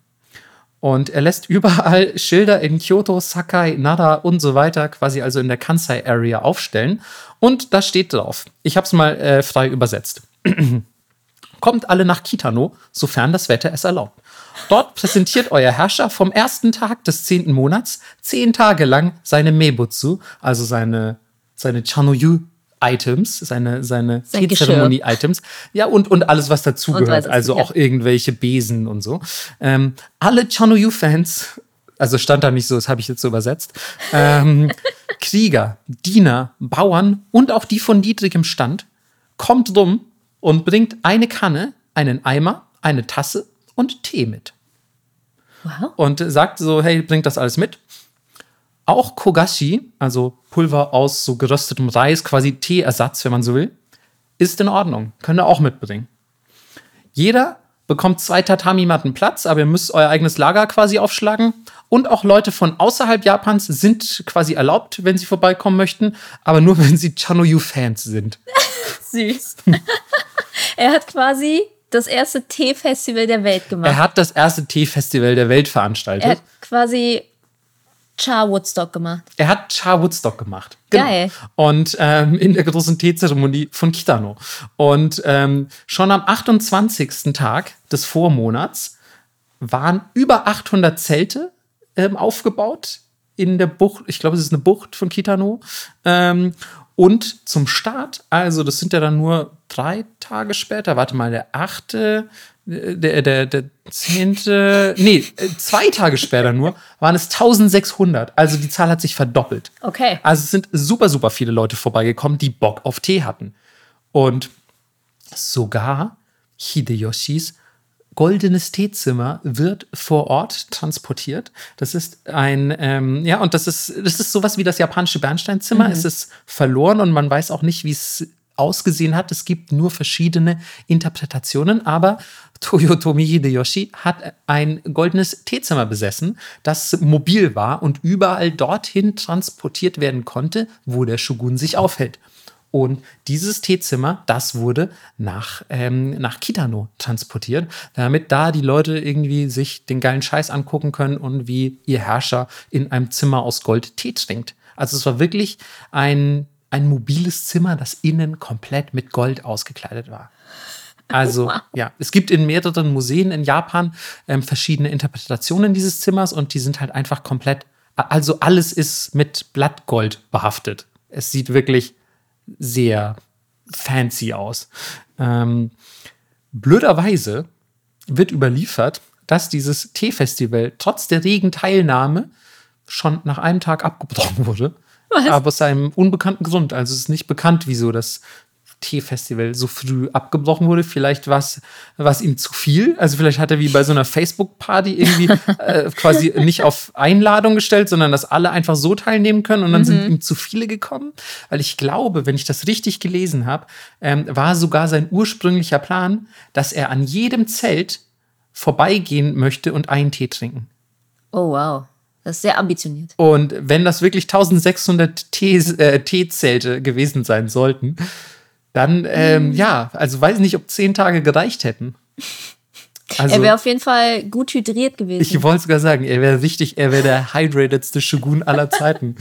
Und er lässt überall Schilder in Kyoto, Sakai, Nara und so weiter, quasi also in der Kansai-Area aufstellen. Und da steht drauf, ich habe es mal äh, frei übersetzt. Kommt alle nach Kitano, sofern das Wetter es erlaubt. Dort präsentiert euer Herrscher vom ersten Tag des zehnten Monats zehn Tage lang seine Mebutsu, also seine, seine Chanoyu Items, seine, seine Sein Teezeremonie-Items. Ja, und, und alles, was dazugehört. Also ja. auch irgendwelche Besen und so. Ähm, alle Chanoyu-Fans, also stand da nicht so, das habe ich jetzt so übersetzt, ähm, Krieger, Diener, Bauern und auch die von niedrigem Stand, kommt rum und bringt eine Kanne, einen Eimer, eine Tasse und Tee mit Wow. und sagt so, hey, bringt das alles mit. Auch Kogashi, also Pulver aus so geröstetem Reis, quasi Teeersatz, wenn man so will, ist in Ordnung. Könnt ihr auch mitbringen. Jeder bekommt zwei Tatami-Matten Platz, aber ihr müsst euer eigenes Lager quasi aufschlagen. Und auch Leute von außerhalb Japans sind quasi erlaubt, wenn sie vorbeikommen möchten, aber nur, wenn sie Chanoyu-Fans sind. Süß. er hat quasi das erste Tee-Festival der Welt gemacht. Er hat das erste Teefestival der Welt veranstaltet. Er hat quasi Cha Woodstock gemacht. Er hat Cha Woodstock gemacht. Geil. Und ähm, in der großen Teezeremonie von Kitano. Und ähm, schon am 28. Tag des Vormonats waren über 800 Zelte ähm, aufgebaut in der Bucht. Ich glaube, es ist eine Bucht von Kitano. Und zum Start, also das sind ja dann nur drei Tage später, warte mal, der achte, äh, der, der, der zehnte, nee, äh, zwei Tage später nur, waren es 1600. Also die Zahl hat sich verdoppelt. Okay. Also es sind super, super viele Leute vorbeigekommen, die Bock auf Tee hatten. Und sogar Hideyoshis goldenes Teezimmer wird vor Ort transportiert. Das ist ein, ähm, ja, und das ist, das ist sowas wie das japanische Bernsteinzimmer. Es ist verloren und man weiß auch nicht, wie es ausgesehen hat. Es gibt nur verschiedene Interpretationen, aber Toyotomi Hideyoshi hat ein goldenes Teezimmer besessen, das mobil war und überall dorthin transportiert werden konnte, wo der Shogun sich aufhält. Und dieses Teezimmer, das wurde nach, ähm, nach Kitano transportiert, damit da die Leute irgendwie sich den geilen Scheiß angucken können und wie ihr Herrscher in einem Zimmer aus Gold Tee trinkt. Also es war wirklich ein, ein mobiles Zimmer, das innen komplett mit Gold ausgekleidet war. Also ja, es gibt in mehreren Museen in Japan ähm, verschiedene Interpretationen dieses Zimmers und die sind halt einfach komplett, also alles ist mit Blattgold behaftet. Es sieht wirklich sehr fancy aus. Ähm, blöderweise wird überliefert, dass dieses Teefestival trotz der regen Teilnahme schon nach einem Tag abgebrochen wurde. Was? Aber aus einem unbekannten Grund. Also es ist nicht bekannt, wieso das Teefestival so früh abgebrochen wurde. Vielleicht war es ihm zu viel. Also vielleicht hat er wie bei so einer Facebook-Party irgendwie äh, quasi nicht auf Einladung gestellt, sondern dass alle einfach so teilnehmen können und dann sind ihm zu viele gekommen. Weil ich glaube, wenn ich das richtig gelesen habe, ähm, war sogar sein ursprünglicher Plan, dass er an jedem Zelt vorbeigehen möchte und einen Tee trinken. Oh, wow. Das ist sehr ambitioniert. Und wenn das wirklich 1600 Tee, äh, Teezelte gewesen sein sollten, dann, ähm, ja, also weiß nicht, ob zehn Tage gereicht hätten. Also, er wäre auf jeden Fall gut hydriert gewesen. ich wollte sogar sagen, er wäre richtig, er wäre der hydratedste Shogun aller Zeiten.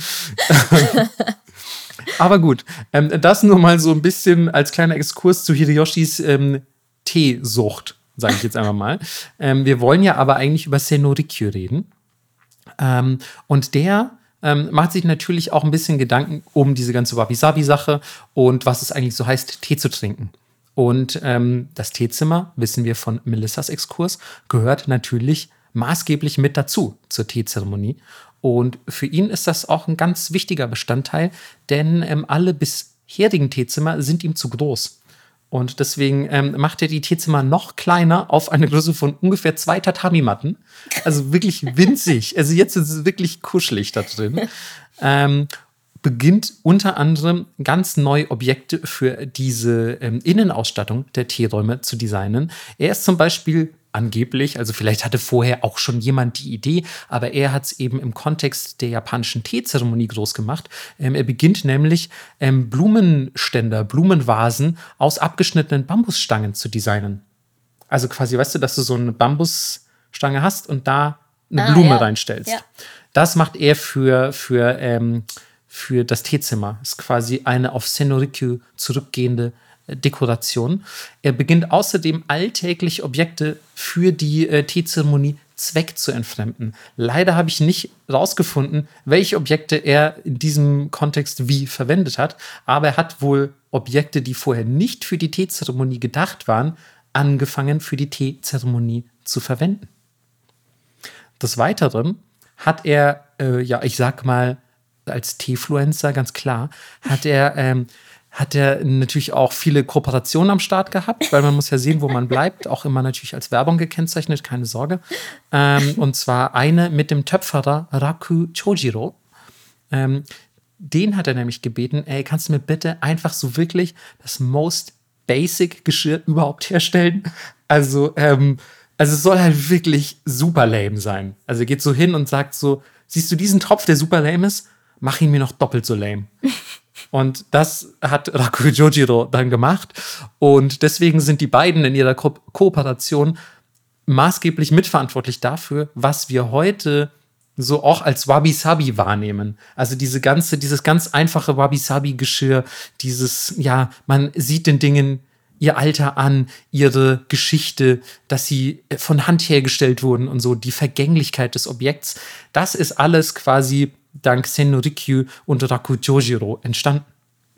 Aber gut, ähm, das nur mal so ein bisschen als kleiner Exkurs zu Hideyoshis ähm, Teesucht, sage ich jetzt einfach mal. Ähm, wir wollen ja aber eigentlich über Senorikyu reden. Ähm, und der ähm, macht sich natürlich auch ein bisschen Gedanken um diese ganze Wabi-Sabi-Sache und was es eigentlich so heißt, Tee zu trinken. Und ähm, das Teezimmer, wissen wir von Melissas Exkurs, gehört natürlich maßgeblich mit dazu zur Teezeremonie. Und für ihn ist das auch ein ganz wichtiger Bestandteil, denn ähm, alle bisherigen Teezimmer sind ihm zu groß. Und deswegen ähm, macht er die Teezimmer noch kleiner auf eine Größe von ungefähr zwei Tatami-Matten. Also wirklich winzig. Also jetzt ist es wirklich kuschelig da drin. Ähm, beginnt unter anderem ganz neue Objekte für diese ähm, Innenausstattung der Teeräume zu designen. Er ist zum Beispiel angeblich, also vielleicht hatte vorher auch schon jemand die Idee, aber er hat es eben im Kontext der japanischen Teezeremonie groß gemacht. Ähm, er beginnt nämlich ähm, Blumenständer, Blumenvasen aus abgeschnittenen Bambusstangen zu designen. Also quasi, weißt du, dass du so eine Bambusstange hast und da eine Ah, Blume ja. reinstellst. Ja. Das macht er für, für, ähm, für das Teezimmer. Ist quasi eine auf Senorikyu zurückgehende Dekoration. Er beginnt außerdem alltäglich Objekte für die äh, Teezeremonie Zweck zu entfremden. Leider habe ich nicht rausgefunden, welche Objekte er in diesem Kontext wie verwendet hat, aber er hat wohl Objekte, die vorher nicht für die Teezeremonie gedacht waren, angefangen für die Teezeremonie zu verwenden. Des Weiteren hat er, äh, ja, ich sag mal, als Teefluencer, ganz klar, hat er, ähm, hat er natürlich auch viele Kooperationen am Start gehabt, weil man muss ja sehen, wo man bleibt. Auch immer natürlich als Werbung gekennzeichnet, keine Sorge. Ähm, und zwar eine mit dem Töpferer Raku Chojiro. Ähm, den hat er nämlich gebeten, ey, kannst du mir bitte einfach so wirklich das most basic Geschirr überhaupt herstellen? Also, ähm, also es soll halt wirklich super lame sein. Also er geht so hin und sagt so, siehst du diesen Topf, der super lame ist? Mach ihn mir noch doppelt so lame. Und das hat Raku Jojiro dann gemacht. Und deswegen sind die beiden in ihrer Ko Kooperation maßgeblich mitverantwortlich dafür, was wir heute so auch als Wabi-Sabi wahrnehmen. Also diese ganze, dieses ganz einfache Wabi-Sabi-Geschirr, dieses, ja, man sieht den Dingen ihr Alter an, ihre Geschichte, dass sie von Hand hergestellt wurden und so, die Vergänglichkeit des Objekts. Das ist alles quasi dank Sennorikyu und Raku Jojiro entstanden.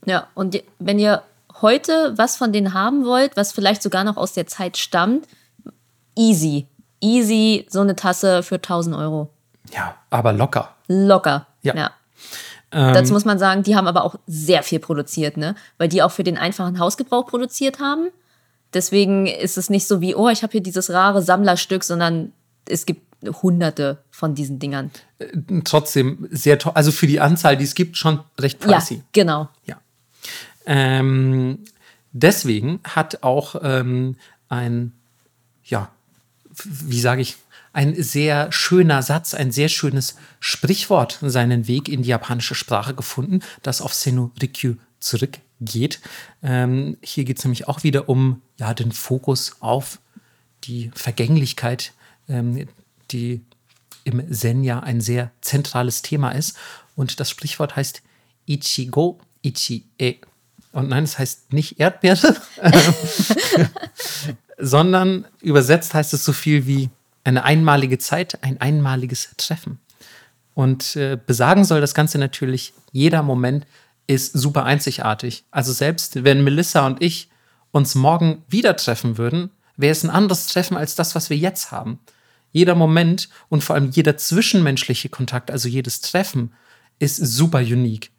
Ja, und wenn ihr heute was von denen haben wollt, was vielleicht sogar noch aus der Zeit stammt, easy. Easy, so eine Tasse für 1000 Euro. Ja, aber locker. Locker, ja. ja. Ähm, Dazu muss man sagen, die haben aber auch sehr viel produziert, ne? Weil die auch für den einfachen Hausgebrauch produziert haben. Deswegen ist es nicht so wie, oh, ich habe hier dieses rare Sammlerstück, sondern es gibt hunderte von diesen Dingern. Äh, trotzdem sehr toll. Also für die Anzahl, die es gibt, schon recht pricey. Ja, genau. Ja. Ähm, deswegen hat auch ähm, ein, ja, wie sage ich, ein sehr schöner Satz, ein sehr schönes Sprichwort seinen Weg in die japanische Sprache gefunden, das auf Senu Rikyu zurückgeht. Ähm, hier geht es nämlich auch wieder um ja, den Fokus auf die Vergänglichkeit, ähm, die im Zen ja ein sehr zentrales Thema ist. Und das Sprichwort heißt Ichigo Ichi-e. Und nein, es heißt nicht Erdbeere, sondern übersetzt heißt es so viel wie eine einmalige Zeit, ein einmaliges Treffen. Und äh, besagen soll das Ganze natürlich, jeder Moment ist super einzigartig. Also selbst wenn Melissa und ich uns morgen wieder treffen würden, wäre es ein anderes Treffen als das, was wir jetzt haben. Jeder Moment und vor allem jeder zwischenmenschliche Kontakt, also jedes Treffen, ist super unique.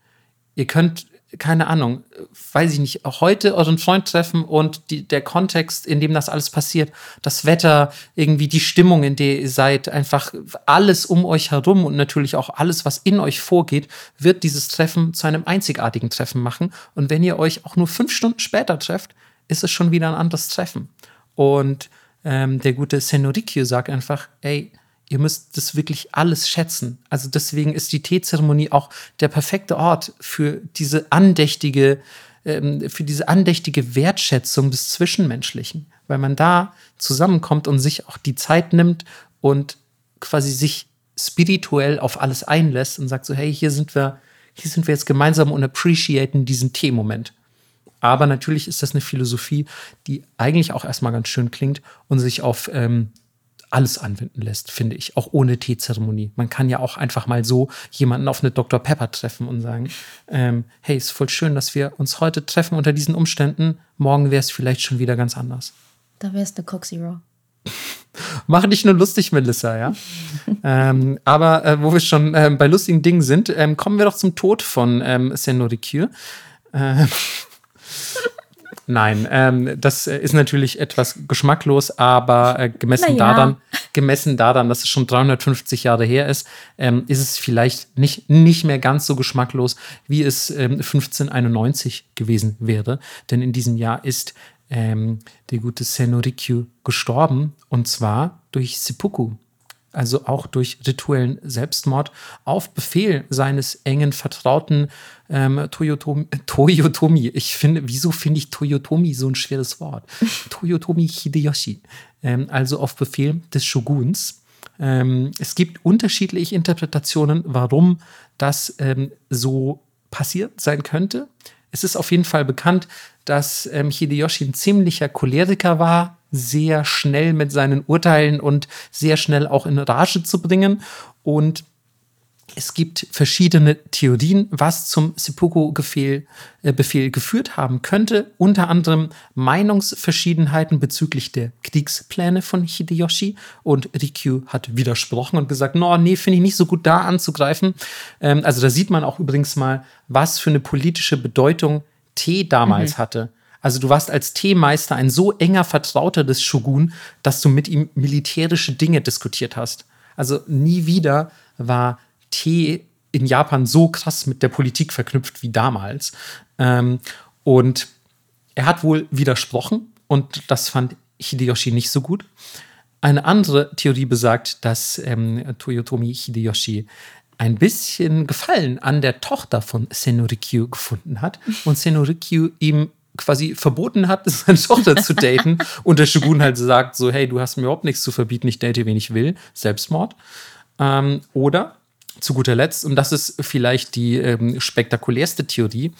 Ihr könnt keine Ahnung, weiß ich nicht, heute euren Freund treffen und die, der Kontext, in dem das alles passiert, das Wetter, irgendwie die Stimmung, in der ihr seid, einfach alles um euch herum und natürlich auch alles, was in euch vorgeht, wird dieses Treffen zu einem einzigartigen Treffen machen. Und wenn ihr euch auch nur fünf Stunden später trefft, ist es schon wieder ein anderes Treffen. Und ähm, der gute Senorikyo sagt einfach, ey, ihr müsst das wirklich alles schätzen. Also deswegen ist die Teezeremonie auch der perfekte Ort für diese andächtige, ähm, für diese andächtige Wertschätzung des Zwischenmenschlichen, weil man da zusammenkommt und sich auch die Zeit nimmt und quasi sich spirituell auf alles einlässt und sagt so, hey, hier sind wir, hier sind wir jetzt gemeinsam und appreciaten diesen Teemoment. Aber natürlich ist das eine Philosophie, die eigentlich auch erstmal ganz schön klingt und sich auf ähm, alles anwenden lässt, finde ich, auch ohne Teezeremonie. Man kann ja auch einfach mal so jemanden auf eine Dr. Pepper treffen und sagen, ähm, hey, ist voll schön, dass wir uns heute treffen unter diesen Umständen. Morgen wäre es vielleicht schon wieder ganz anders. Da wäre es eine Coke Zero. Mach dich nur lustig, Melissa, ja. ähm, aber äh, wo wir schon äh, bei lustigen Dingen sind, ähm, kommen wir doch zum Tod von ähm, Senorikyu. Ähm, Nein, ähm, das ist natürlich etwas geschmacklos, aber äh, gemessen, naja. daran, gemessen daran, dass es schon 350 Jahre her ist, ähm, ist es vielleicht nicht, nicht mehr ganz so geschmacklos, wie es ähm, 1591 gewesen wäre. Denn in diesem Jahr ist ähm, der gute Senorikyu gestorben und zwar durch Seppuku also auch durch rituellen Selbstmord, auf Befehl seines engen Vertrauten ähm, Toyotomi, Toyotomi. Ich finde, wieso finde ich Toyotomi so ein schweres Wort? Toyotomi Hideyoshi. Ähm, also auf Befehl des Shoguns. Ähm, es gibt unterschiedliche Interpretationen, warum das ähm, so passiert sein könnte. es ist auf jeden Fall bekannt, dass ähm, Hideyoshi ein ziemlicher Choleriker war, sehr schnell mit seinen Urteilen und sehr schnell auch in Rage zu bringen. Und es gibt verschiedene Theorien, was zum Seppuku-Befehl äh, Befehl geführt haben könnte. Unter anderem Meinungsverschiedenheiten bezüglich der Kriegspläne von Hideyoshi. Und Rikyu hat widersprochen und gesagt, no, nee, finde ich nicht so gut da anzugreifen. Ähm, also da sieht man auch übrigens mal, was für eine politische Bedeutung Tee damals mhm. hatte. Also du warst als Teemeister ein so enger Vertrauter des Shogun, dass du mit ihm militärische Dinge diskutiert hast. Also nie wieder war Tee in Japan so krass mit der Politik verknüpft wie damals. Ähm, und er hat wohl widersprochen und das fand Hideyoshi nicht so gut. Eine andere Theorie besagt, dass ähm, Toyotomi Hideyoshi ein bisschen Gefallen an der Tochter von Senorikyu gefunden hat und Senorikyu ihm quasi verboten hat, seine Tochter zu daten und der Shogun halt sagt so, hey, du hast mir überhaupt nichts zu verbieten, ich date, wen ich will, Selbstmord. Ähm, oder zu guter Letzt, und das ist vielleicht die ähm, spektakulärste Theorie,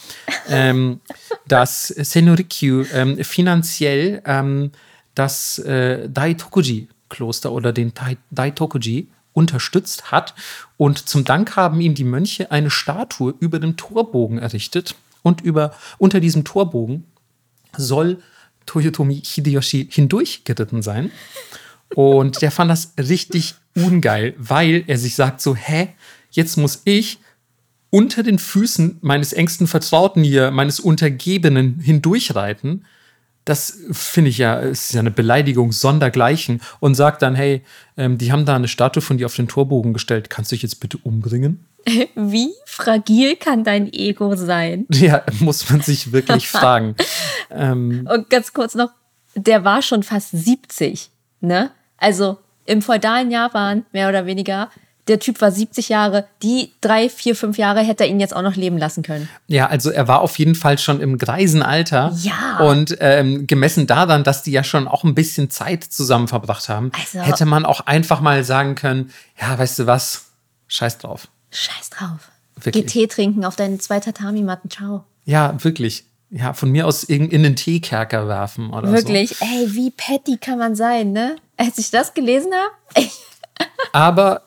ähm, dass Senorikyu ähm, finanziell ähm, das äh, Daitokuji-Kloster oder den Daitokuji unterstützt hat. Und zum Dank haben ihm die Mönche eine Statue über dem Torbogen errichtet. Und über, unter diesem Torbogen soll Toyotomi Hideyoshi hindurchgeritten sein. Und der fand das richtig ungeil, weil er sich sagt so, hä, jetzt muss ich unter den Füßen meines engsten Vertrauten hier, meines Untergebenen hindurchreiten das finde ich ja, ist ja eine Beleidigung sondergleichen und sagt dann, hey, ähm, die haben da eine Statue von dir auf den Torbogen gestellt, kannst du dich jetzt bitte umbringen? Wie fragil kann dein Ego sein? Ja, muss man sich wirklich fragen. Ähm, und ganz kurz noch, der war schon fast 70, ne? Also im feudalen Japan, mehr oder weniger, der Typ war 70 Jahre, die drei, vier, fünf Jahre hätte er ihn jetzt auch noch leben lassen können. Ja, also er war auf jeden Fall schon im greisen Alter. Ja. Und ähm, gemessen daran, dass die ja schon auch ein bisschen Zeit zusammen verbracht haben, also, hätte man auch einfach mal sagen können, ja, weißt du was, scheiß drauf. Scheiß drauf. Wirklich. Geh Tee trinken auf deinen zwei Tatami-Matten, ciao. Ja, wirklich. Ja, von mir aus in, in den Teekerker werfen oder Wirklich, so. ey, wie petty kann man sein, ne? Als ich das gelesen habe. Aber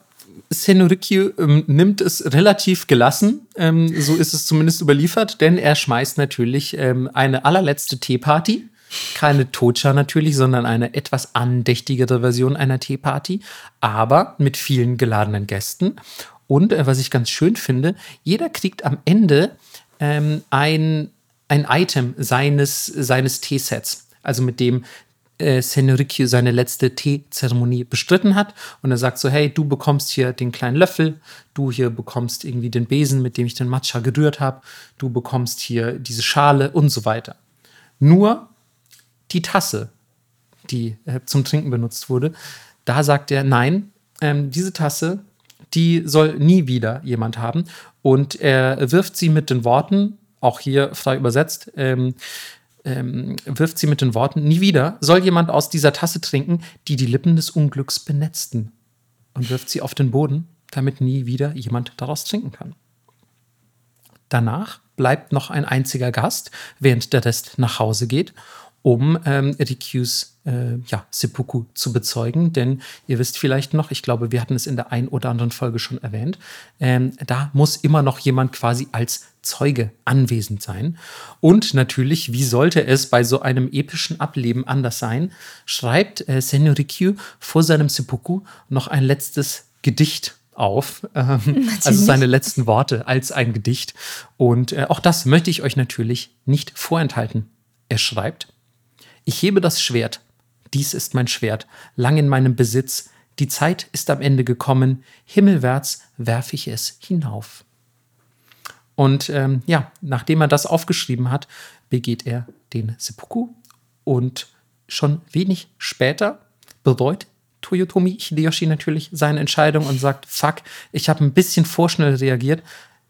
Senorikyu ähm, nimmt es relativ gelassen, ähm, so ist es zumindest überliefert, denn er schmeißt natürlich ähm, eine allerletzte Teeparty. Keine Tocha natürlich, sondern eine etwas andächtigere Version einer Teeparty, aber mit vielen geladenen Gästen. Und äh, was ich ganz schön finde, jeder kriegt am Ende ähm, ein, ein Item seines, seines Teesets also mit dem äh, Senorikyu seine letzte Teezeremonie bestritten hat. Und er sagt so, hey, du bekommst hier den kleinen Löffel, du hier bekommst irgendwie den Besen, mit dem ich den Matcha gerührt habe, du bekommst hier diese Schale und so weiter. Nur die Tasse, die äh, zum Trinken benutzt wurde, da sagt er, nein, ähm, diese Tasse, die soll nie wieder jemand haben. Und er wirft sie mit den Worten, auch hier frei übersetzt, ähm, ähm, wirft sie mit den Worten: Nie wieder soll jemand aus dieser Tasse trinken, die die Lippen des Unglücks benetzten. Und wirft sie auf den Boden, damit nie wieder jemand daraus trinken kann. Danach bleibt noch ein einziger Gast, während der Rest nach Hause geht um ähm, Rikyus äh, ja, Seppuku zu bezeugen. Denn ihr wisst vielleicht noch, ich glaube, wir hatten es in der ein oder anderen Folge schon erwähnt, ähm, da muss immer noch jemand quasi als Zeuge anwesend sein. Und natürlich, wie sollte es bei so einem epischen Ableben anders sein, schreibt äh, Senorikyu vor seinem Seppuku noch ein letztes Gedicht auf, ähm, also seine letzten Worte als ein Gedicht. Und äh, auch das möchte ich euch natürlich nicht vorenthalten. Er schreibt, ich hebe das Schwert. Dies ist mein Schwert, lang in meinem Besitz. Die Zeit ist am Ende gekommen. Himmelwärts werfe ich es hinauf. Und ähm, ja, nachdem er das aufgeschrieben hat, begeht er den Seppuku. Und schon wenig später bereut Toyotomi Hideyoshi natürlich seine Entscheidung und sagt, fuck, ich habe ein bisschen vorschnell reagiert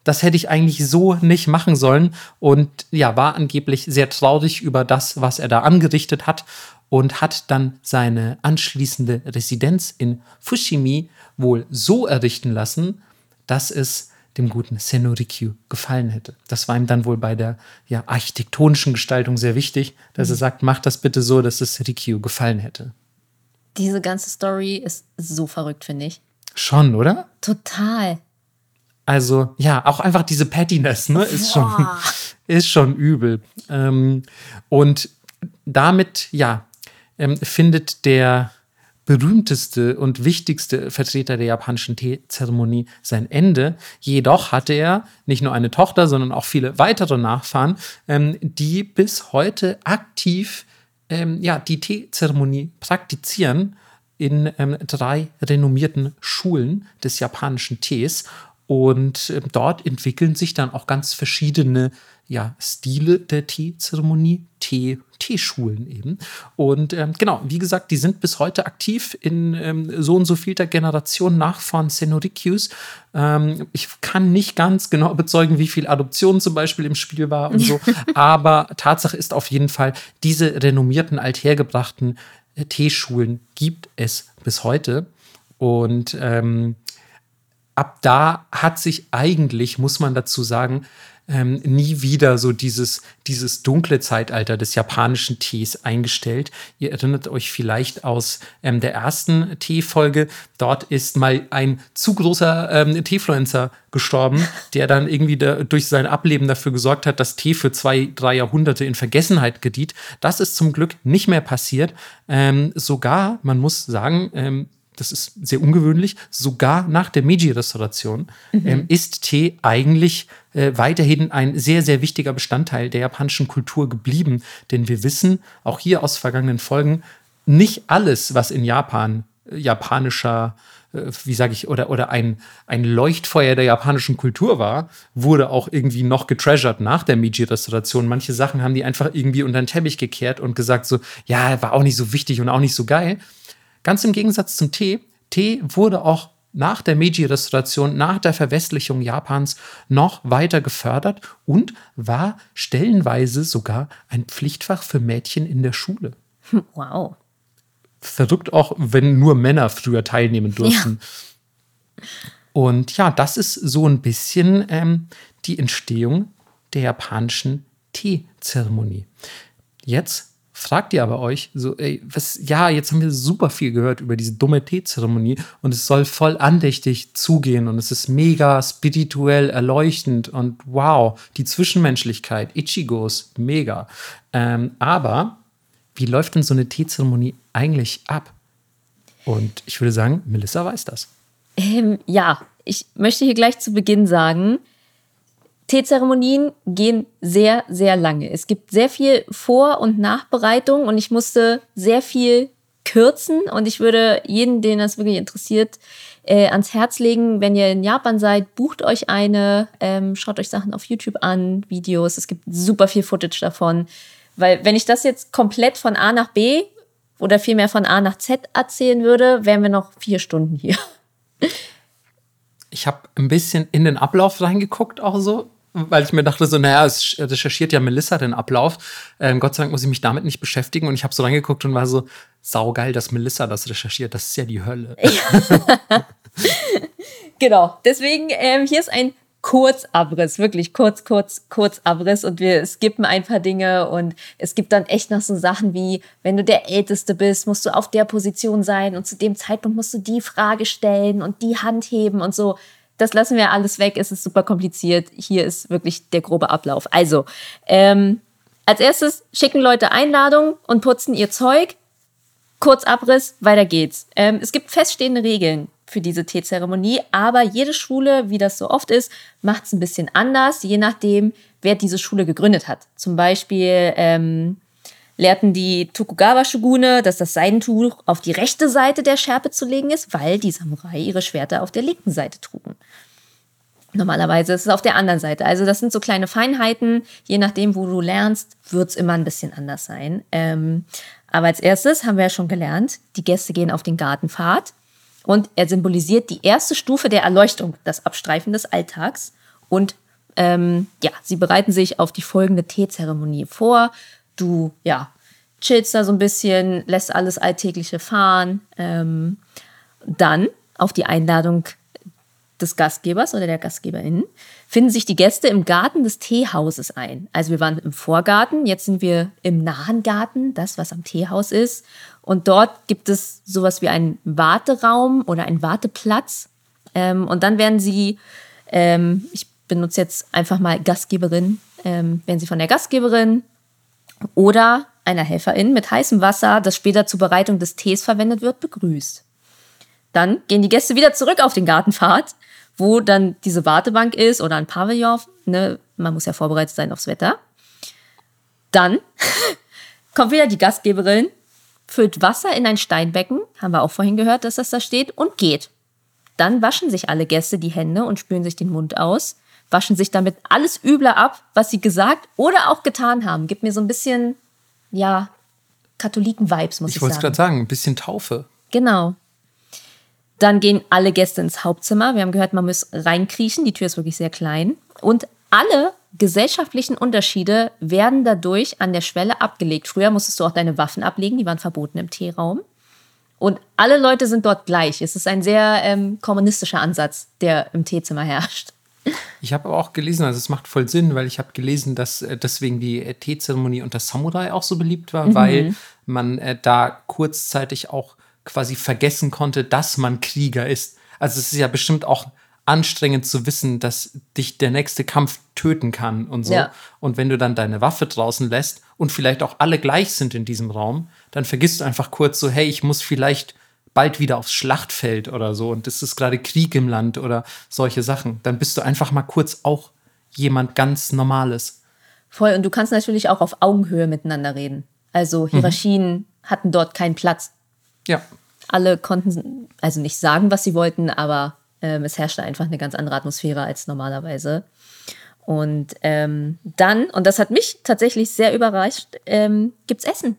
das hätte ich eigentlich so nicht machen sollen. Und ja, war angeblich sehr traurig über das, was er da angerichtet hat und hat dann seine anschließende Residenz in Fushimi wohl so errichten lassen, dass es dem guten Senorikyu gefallen hätte. Das war ihm dann wohl bei der ja, architektonischen Gestaltung sehr wichtig, dass er mhm. sagt, mach das bitte so, dass es Rikyu gefallen hätte. Diese ganze Story ist so verrückt, finde ich. Schon, oder? Total. Also, ja, auch einfach diese Pettiness, ne, ist schon, ist schon übel. Ähm, und damit, ja, ähm, findet der berühmteste und wichtigste Vertreter der japanischen Teezeremonie sein Ende. Jedoch hatte er nicht nur eine Tochter, sondern auch viele weitere Nachfahren, ähm, die bis heute aktiv ähm, ja, die Teezeremonie praktizieren in ähm, drei renommierten Schulen des japanischen Tees. Und äh, dort entwickeln sich dann auch ganz verschiedene ja, Stile der Teezeremonie, Tee, Teeschulen eben. Und ähm, genau, wie gesagt, die sind bis heute aktiv in ähm, so und so vielter Generation nach von Senorikyus. Ähm, ich kann nicht ganz genau bezeugen, wie viel Adoption zum Beispiel im Spiel war und so, aber Tatsache ist auf jeden Fall, diese renommierten, althergebrachten äh, Teeschulen gibt es bis heute. Und ähm, ab da hat sich eigentlich, muss man dazu sagen, ähm, nie wieder so dieses, dieses dunkle Zeitalter des japanischen Tees eingestellt. Ihr erinnert euch vielleicht aus ähm, der ersten Teefolge. Dort ist mal ein zu großer ähm, Teefluencer gestorben, der dann irgendwie da, durch sein Ableben dafür gesorgt hat, dass Tee für zwei, drei Jahrhunderte in Vergessenheit gediet. Das ist zum Glück nicht mehr passiert. Ähm, sogar, man muss sagen, ähm, das ist sehr ungewöhnlich, sogar nach der Meiji-Restauration mhm. ähm, ist Tee eigentlich äh, weiterhin ein sehr, sehr wichtiger Bestandteil der japanischen Kultur geblieben. Denn wir wissen, auch hier aus vergangenen Folgen, nicht alles, was in Japan äh, japanischer äh, wie sage ich, oder, oder ein, ein Leuchtfeuer der japanischen Kultur war, wurde auch irgendwie noch getreasured nach der Meiji-Restauration. Manche Sachen haben die einfach irgendwie unter den Teppich gekehrt und gesagt so, ja, war auch nicht so wichtig und auch nicht so geil. Ganz im Gegensatz zum Tee. Tee wurde auch nach der Meiji-Restauration, nach der Verwestlichung Japans noch weiter gefördert und war stellenweise sogar ein Pflichtfach für Mädchen in der Schule. Wow. Verrückt auch, wenn nur Männer früher teilnehmen durften. Ja. Und ja, das ist so ein bisschen ähm, die Entstehung der japanischen Teezeremonie. Jetzt fragt ihr aber euch so, ey, was, ja, jetzt haben wir super viel gehört über diese dumme Teezeremonie und es soll voll andächtig zugehen und es ist mega spirituell erleuchtend und wow, die Zwischenmenschlichkeit, Ichigos, mega. Ähm, aber wie läuft denn so eine Teezeremonie eigentlich ab? Und ich würde sagen, Melissa weiß das. Ähm, ja, ich möchte hier gleich zu Beginn sagen, Teezeremonien gehen sehr, sehr lange. Es gibt sehr viel Vor- und Nachbereitung und ich musste sehr viel kürzen und ich würde jeden, den das wirklich interessiert, äh, ans Herz legen, wenn ihr in Japan seid, bucht euch eine, ähm, schaut euch Sachen auf YouTube an, Videos, es gibt super viel Footage davon. Weil wenn ich das jetzt komplett von A nach B oder vielmehr von A nach Z erzählen würde, wären wir noch vier Stunden hier. Ich habe ein bisschen in den Ablauf reingeguckt, auch so weil ich mir dachte so, naja, es recherchiert ja Melissa den Ablauf. Ähm, Gott sei Dank muss ich mich damit nicht beschäftigen. Und ich habe so reingeguckt und war so, saugeil, dass Melissa das recherchiert. Das ist ja die Hölle. genau. Deswegen, ähm, hier ist ein Kurzabriss, wirklich kurz, kurz, Kurzabriss und wir skippen ein paar Dinge und es gibt dann echt noch so Sachen wie, wenn du der Älteste bist, musst du auf der Position sein und zu dem Zeitpunkt musst du die Frage stellen und die Hand heben und so das lassen wir alles weg. Es ist super kompliziert. Hier ist wirklich der grobe Ablauf. Also, ähm, als erstes schicken Leute Einladungen und putzen ihr Zeug. Kurz Abriss, weiter geht's. Ähm, es gibt feststehende Regeln für diese Teezeremonie, aber jede Schule, wie das so oft ist, macht es ein bisschen anders, je nachdem, wer diese Schule gegründet hat. Zum Beispiel ähm, lehrten die Tokugawa-Shogune, dass das Seidentuch auf die rechte Seite der Schärpe zu legen ist, weil die Samurai ihre Schwerter auf der linken Seite trugen. Normalerweise ist es auf der anderen Seite. Also das sind so kleine Feinheiten. Je nachdem, wo du lernst, wird es immer ein bisschen anders sein. Ähm, aber als erstes haben wir ja schon gelernt, die Gäste gehen auf den Gartenpfad und er symbolisiert die erste Stufe der Erleuchtung, das Abstreifen des Alltags. Und ähm, ja, sie bereiten sich auf die folgende Teezeremonie vor du, ja, chillst da so ein bisschen, lässt alles Alltägliche fahren. Ähm, dann auf die Einladung des Gastgebers oder der Gastgeberin finden sich die Gäste im Garten des Teehauses ein. Also wir waren im Vorgarten, jetzt sind wir im nahen Garten, das was am Teehaus ist. Und dort gibt es sowas wie einen Warteraum oder einen Warteplatz. Ähm, und dann werden sie, ähm, ich benutze jetzt einfach mal Gastgeberin, ähm, werden sie von der Gastgeberin oder einer Helferin mit heißem Wasser, das später zur Bereitung des Tees verwendet wird, begrüßt. Dann gehen die Gäste wieder zurück auf den Gartenpfad, wo dann diese Wartebank ist oder ein Pavillon. Ne? Man muss ja vorbereitet sein aufs Wetter. Dann kommt wieder die Gastgeberin, füllt Wasser in ein Steinbecken, haben wir auch vorhin gehört, dass das da steht, und geht. Dann waschen sich alle Gäste die Hände und spülen sich den Mund aus, waschen sich damit alles Üble ab, was sie gesagt oder auch getan haben. Gibt mir so ein bisschen, ja, Katholiken-Vibes, muss ich, ich sagen. Ich wollte gerade sagen, ein bisschen Taufe. Genau. Dann gehen alle Gäste ins Hauptzimmer. Wir haben gehört, man muss reinkriechen. Die Tür ist wirklich sehr klein. Und alle gesellschaftlichen Unterschiede werden dadurch an der Schwelle abgelegt. Früher musstest du auch deine Waffen ablegen, die waren verboten im Teeraum. Und alle Leute sind dort gleich. Es ist ein sehr ähm, kommunistischer Ansatz, der im Teezimmer herrscht. Ich habe aber auch gelesen, also es macht voll Sinn, weil ich habe gelesen, dass äh, deswegen die äh, Teezeremonie unter Samurai auch so beliebt war, mhm. weil man äh, da kurzzeitig auch quasi vergessen konnte, dass man Krieger ist. Also es ist ja bestimmt auch anstrengend zu wissen, dass dich der nächste Kampf töten kann und so. Ja. Und wenn du dann deine Waffe draußen lässt und vielleicht auch alle gleich sind in diesem Raum, dann vergisst du einfach kurz so, hey, ich muss vielleicht bald wieder aufs Schlachtfeld oder so und es ist gerade Krieg im Land oder solche Sachen. Dann bist du einfach mal kurz auch jemand ganz Normales. Voll, und du kannst natürlich auch auf Augenhöhe miteinander reden. Also mhm. Hierarchien mhm. hatten dort keinen Platz. Ja. Alle konnten also nicht sagen, was sie wollten, aber ähm, es herrschte einfach eine ganz andere Atmosphäre als normalerweise. Und ähm, dann, und das hat mich tatsächlich sehr überrascht, ähm, es Essen.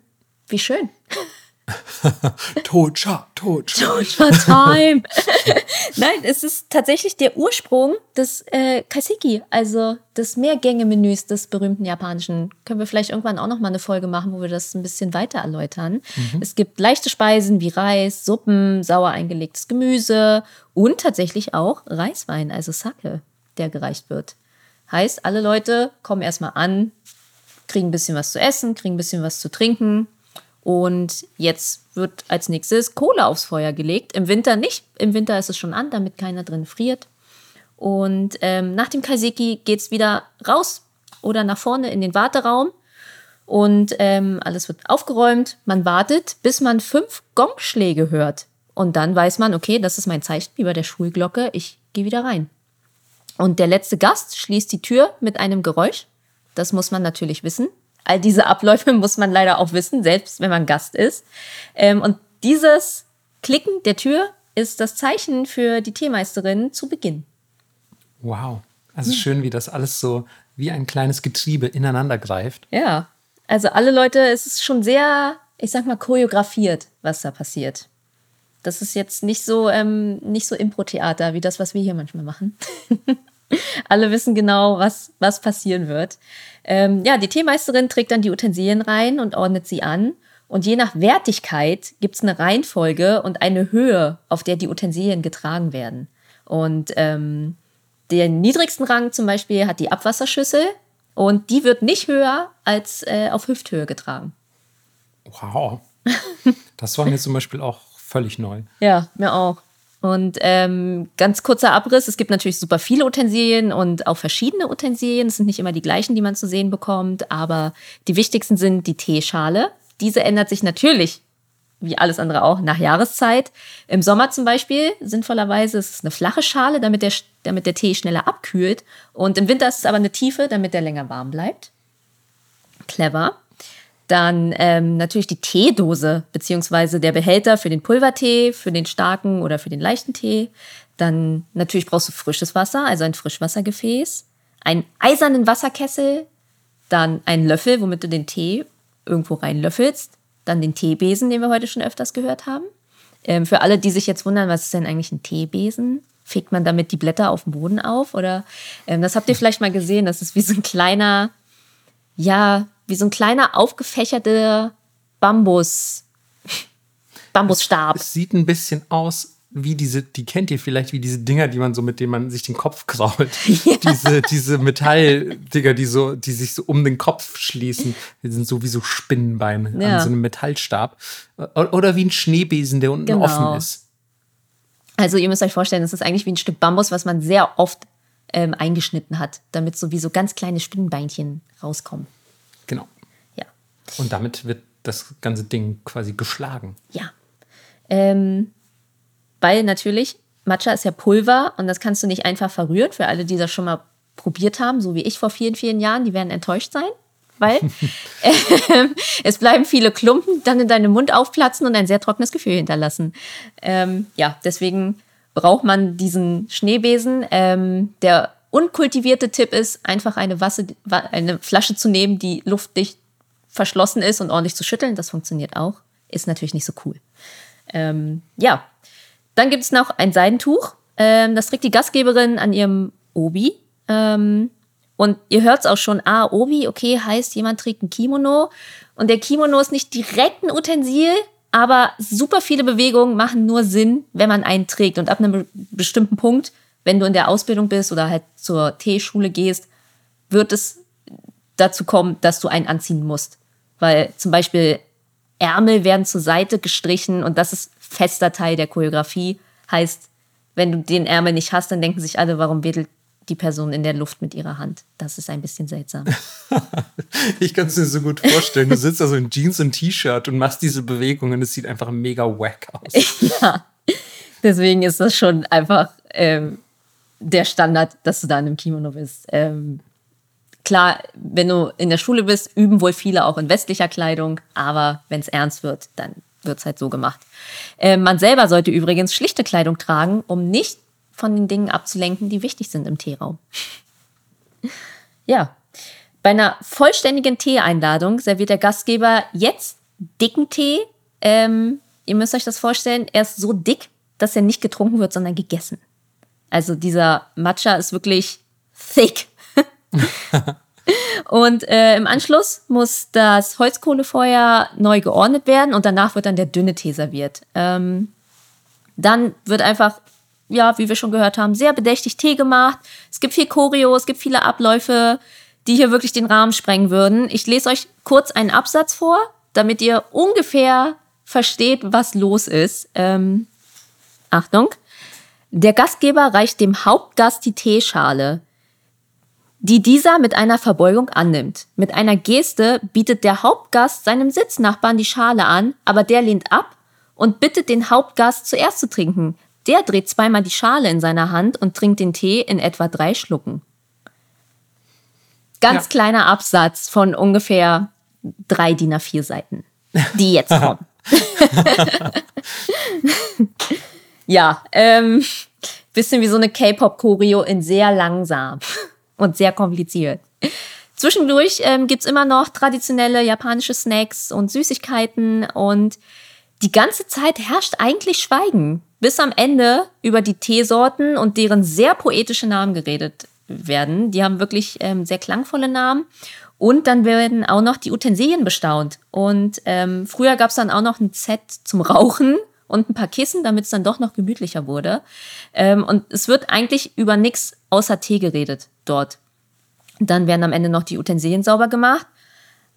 Wie schön. Tocha, Tocha. Tocha Time. Nein, es ist tatsächlich der Ursprung des äh, Kaseki, also des Mehrgänge-Menüs des berühmten japanischen. Können wir vielleicht irgendwann auch noch mal eine Folge machen, wo wir das ein bisschen weiter erläutern. Mhm. Es gibt leichte Speisen wie Reis, Suppen, sauer eingelegtes Gemüse und tatsächlich auch Reiswein, also Sake, der gereicht wird. Heißt, alle Leute kommen erstmal an, kriegen ein bisschen was zu essen, kriegen ein bisschen was zu trinken, und jetzt wird als nächstes Kohle aufs Feuer gelegt. Im Winter nicht. Im Winter ist es schon an, damit keiner drin friert. Und ähm, nach dem Kaiseki geht es wieder raus oder nach vorne in den Warteraum. Und ähm, alles wird aufgeräumt. Man wartet, bis man fünf Gongschläge hört. Und dann weiß man, okay, das ist mein Zeichen wie bei der Schulglocke. Ich gehe wieder rein. Und der letzte Gast schließt die Tür mit einem Geräusch. Das muss man natürlich wissen all diese Abläufe muss man leider auch wissen, selbst wenn man Gast ist. Ähm, und dieses Klicken der Tür ist das Zeichen für die Teemeisterin zu Beginn. Wow. Also schön, wie das alles so wie ein kleines Getriebe ineinander greift. Ja. Also alle Leute, es ist schon sehr, ich sag mal, choreografiert, was da passiert. Das ist jetzt nicht so, ähm, nicht so Impro-Theater wie das, was wir hier manchmal machen. Alle wissen genau, was, was passieren wird. Ähm, ja, die Teemeisterin trägt dann die Utensilien rein und ordnet sie an. Und je nach Wertigkeit gibt es eine Reihenfolge und eine Höhe, auf der die Utensilien getragen werden. Und ähm, den niedrigsten Rang zum Beispiel hat die Abwasserschüssel und die wird nicht höher als äh, auf Hüfthöhe getragen. Wow. Das war mir zum Beispiel auch völlig neu. Ja, mir auch. Und ähm, ganz kurzer Abriss, es gibt natürlich super viele Utensilien und auch verschiedene Utensilien. Es sind nicht immer die gleichen, die man zu sehen bekommt, aber die wichtigsten sind die Teeschale. Diese ändert sich natürlich, wie alles andere auch, nach Jahreszeit. Im Sommer zum Beispiel, sinnvollerweise, ist es eine flache Schale, damit der, damit der Tee schneller abkühlt. Und im Winter ist es aber eine tiefe, damit der länger warm bleibt. Clever. Dann ähm, natürlich die Teedose beziehungsweise der Behälter für den Pulvertee, für den starken oder für den leichten Tee. Dann natürlich brauchst du frisches Wasser, also ein Frischwassergefäß, einen eisernen Wasserkessel, dann einen Löffel, womit du den Tee irgendwo reinlöffelst, dann den Teebesen, den wir heute schon öfters gehört haben. Ähm, für alle, die sich jetzt wundern, was ist denn eigentlich ein Teebesen? Fegt man damit die Blätter auf dem Boden auf? Oder ähm, das habt ihr vielleicht mal gesehen, das ist wie so ein kleiner, ja, wie so ein kleiner aufgefächerter Bambus. Bambusstab. Es, es sieht ein bisschen aus wie diese, die kennt ihr vielleicht, wie diese Dinger, die man so, mit denen man sich den Kopf krault. Ja. Diese, diese Metalldinger, die so, die sich so um den Kopf schließen. Die sind so wie so Spinnenbeine ja. an so einem Metallstab. Oder wie ein Schneebesen, der unten genau. offen ist. Also ihr müsst euch vorstellen, das ist eigentlich wie ein Stück Bambus, was man sehr oft ähm, eingeschnitten hat, damit so wie so ganz kleine Spinnenbeinchen rauskommen. Genau. Ja. Und damit wird das ganze Ding quasi geschlagen. Ja. Ähm, weil natürlich, Matcha ist ja Pulver und das kannst du nicht einfach verrühren. Für alle, die das schon mal probiert haben, so wie ich vor vielen, vielen Jahren, die werden enttäuscht sein. Weil äh, es bleiben viele Klumpen, dann in deinem Mund aufplatzen und ein sehr trockenes Gefühl hinterlassen. Ähm, ja, deswegen braucht man diesen Schneebesen. Ähm, der unkultivierte Tipp ist, einfach eine, Wasser, eine Flasche zu nehmen, die luftdicht verschlossen ist und ordentlich zu schütteln. Das funktioniert auch. Ist natürlich nicht so cool. Ähm, ja, dann gibt es noch ein Seidentuch. Ähm, das trägt die Gastgeberin an ihrem Obi. Ähm, und ihr hört es auch schon, ah, Obi, okay, heißt, jemand trägt ein Kimono. Und der Kimono ist nicht direkt ein Utensil, aber super viele Bewegungen machen nur Sinn, wenn man einen trägt. Und ab einem bestimmten Punkt, wenn du in der Ausbildung bist oder halt zur Teeschule gehst, wird es dazu kommen, dass du einen anziehen musst. Weil zum Beispiel Ärmel werden zur Seite gestrichen und das ist fester Teil der Choreografie. Heißt, wenn du den Ärmel nicht hast, dann denken sich alle, warum wedelt die Person in der Luft mit ihrer Hand. Das ist ein bisschen seltsam. ich kann es mir so gut vorstellen. Du sitzt also in Jeans und T-Shirt und machst diese Bewegung und es sieht einfach mega wack aus. ja, deswegen ist das schon einfach ähm, der Standard, dass du da in einem Kimono bist. Ähm, Klar, wenn du in der Schule bist, üben wohl viele auch in westlicher Kleidung, aber wenn es ernst wird, dann wird es halt so gemacht. Äh, man selber sollte übrigens schlichte Kleidung tragen, um nicht von den Dingen abzulenken, die wichtig sind im Teeraum. ja, bei einer vollständigen Teeeinladung serviert der Gastgeber jetzt dicken Tee. Ähm, ihr müsst euch das vorstellen, er ist so dick, dass er nicht getrunken wird, sondern gegessen. Also dieser Matcha ist wirklich thick. und äh, im Anschluss muss das Holzkohlefeuer neu geordnet werden und danach wird dann der dünne Tee serviert. Ähm, dann wird einfach, ja, wie wir schon gehört haben, sehr bedächtig Tee gemacht. Es gibt viel Choreo, es gibt viele Abläufe, die hier wirklich den Rahmen sprengen würden. Ich lese euch kurz einen Absatz vor, damit ihr ungefähr versteht, was los ist. Ähm, Achtung. Der Gastgeber reicht dem Hauptgast die Teeschale die dieser mit einer Verbeugung annimmt. Mit einer Geste bietet der Hauptgast seinem Sitznachbarn die Schale an, aber der lehnt ab und bittet den Hauptgast zuerst zu trinken. Der dreht zweimal die Schale in seiner Hand und trinkt den Tee in etwa drei Schlucken. Ganz ja. kleiner Absatz von ungefähr drei DIN A4 Seiten, die jetzt kommen. ja, ähm, bisschen wie so eine K-Pop-Choreo in sehr langsam und sehr kompliziert. Zwischendurch ähm, gibt immer noch traditionelle japanische Snacks und Süßigkeiten und die ganze Zeit herrscht eigentlich Schweigen, bis am Ende über die Teesorten und deren sehr poetische Namen geredet werden. Die haben wirklich ähm, sehr klangvolle Namen. Und dann werden auch noch die Utensilien bestaunt. Und ähm, früher gab es dann auch noch ein Set zum Rauchen und ein paar Kissen, damit es dann doch noch gemütlicher wurde. Ähm, und es wird eigentlich über nichts außer Tee geredet dort. Dann werden am Ende noch die Utensilien sauber gemacht.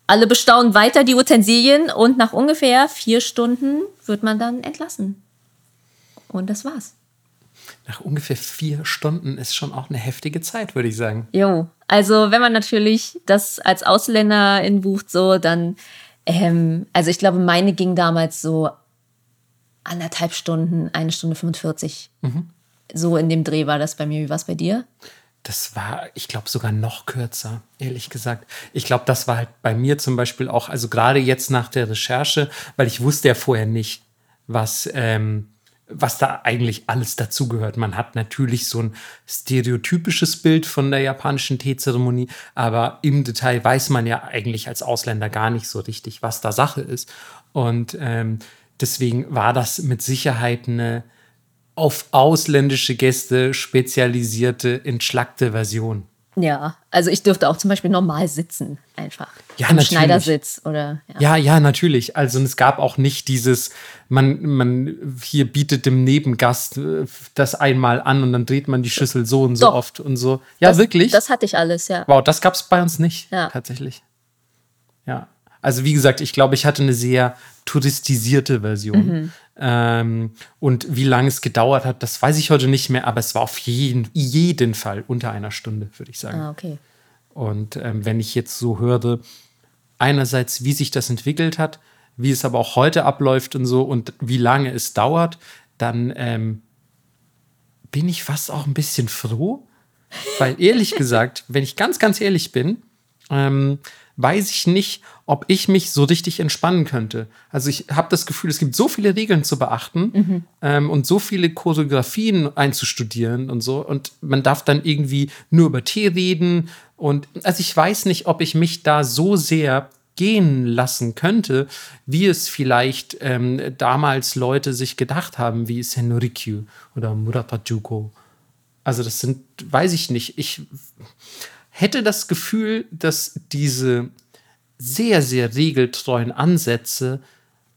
Alle bestaunen weiter die Utensilien und nach ungefähr vier Stunden wird man dann entlassen. Und das war's. Nach ungefähr vier Stunden ist schon auch eine heftige Zeit, würde ich sagen. Jo, also wenn man natürlich das als Ausländerin bucht, so, dann, ähm, also ich glaube, meine ging damals so anderthalb Stunden, eine Stunde 45. Mhm. So in dem Dreh war das bei mir. Wie war es bei dir? Das war, ich glaube, sogar noch kürzer, ehrlich gesagt. Ich glaube, das war halt bei mir zum Beispiel auch, also gerade jetzt nach der Recherche, weil ich wusste ja vorher nicht, was, ähm, was da eigentlich alles dazugehört. Man hat natürlich so ein stereotypisches Bild von der japanischen Teezeremonie, aber im Detail weiß man ja eigentlich als Ausländer gar nicht so richtig, was da Sache ist. Und ähm, deswegen war das mit Sicherheit eine auf ausländische Gäste spezialisierte, entschlackte Version. Ja, also ich dürfte auch zum Beispiel normal sitzen, einfach. Ja, Am natürlich. Schneidersitz oder. Ja, ja, natürlich. Also es gab auch nicht dieses, man, man hier bietet dem Nebengast äh, das einmal an und dann dreht man die Schüssel so und so Doch. oft und so. Ja, das, wirklich? Das hatte ich alles, ja. wow, das gab es bei uns nicht, Ja. tatsächlich. Ja. Also wie gesagt, ich glaube, ich hatte eine sehr touristisierte Version. Mhm. Ähm, und wie lange es gedauert hat, das weiß ich heute nicht mehr, aber es war auf jeden, jeden Fall unter einer Stunde, würde ich sagen. Ah, okay. Und ähm, wenn ich jetzt so höre, einerseits, wie sich das entwickelt hat, wie es aber auch heute abläuft und so und wie lange es dauert, dann ähm, bin ich fast auch ein bisschen froh, weil ehrlich gesagt, wenn ich ganz, ganz ehrlich bin, ähm, weiß ich nicht, ob ich mich so richtig entspannen könnte. Also ich habe das Gefühl, es gibt so viele Regeln zu beachten ähm, und so viele Choreografien einzustudieren und so. Und man darf dann irgendwie nur über Tee reden. Und also ich weiß nicht, ob ich mich da so sehr gehen lassen könnte, wie es vielleicht ähm, damals Leute sich gedacht haben, wie Senorikyu oder Murata Juko. Also das sind, weiß ich nicht. Ich hätte das Gefühl, dass diese sehr, sehr regeltreuen Ansätze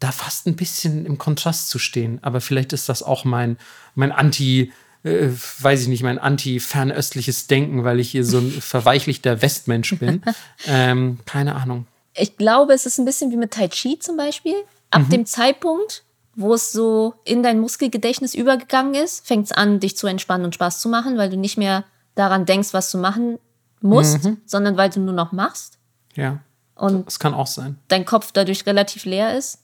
da fast ein bisschen im Kontrast zu stehen. Aber vielleicht ist das auch mein, mein Anti- äh, weiß ich nicht, mein anti-fernöstliches Denken, weil ich hier so ein verweichlichter Westmensch bin. ähm, keine Ahnung. Ich glaube, es ist ein bisschen wie mit Tai Chi zum Beispiel. Ab Mhm. dem Zeitpunkt, wo es so in dein Muskelgedächtnis übergegangen ist, fängt es an, dich zu entspannen und Spaß zu machen, weil du nicht mehr daran denkst, was du machen musst, Mhm. sondern weil du nur noch machst Ja, und das kann auch sein. dein Kopf dadurch relativ leer ist,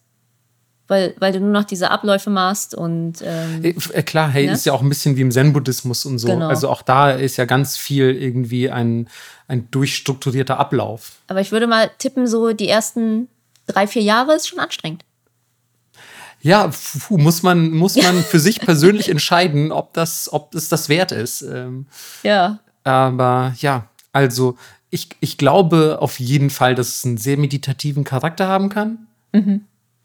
weil, weil du nur noch diese Abläufe machst und ähm, Äh, äh, Klar, hey, Ne? ist ja auch ein bisschen wie im Zen-Buddhismus und so. Genau. Also auch da ist ja ganz viel irgendwie ein, ein durchstrukturierter Ablauf. aber ich würde mal tippen, so die ersten drei, vier Jahre ist schon anstrengend. Ja, puh, muss man, muss man für sich persönlich entscheiden, ob das, ob es das wert ist. Ähm, Ja. aber ja, also ich, ich glaube auf jeden Fall, dass es einen sehr meditativen Charakter haben kann.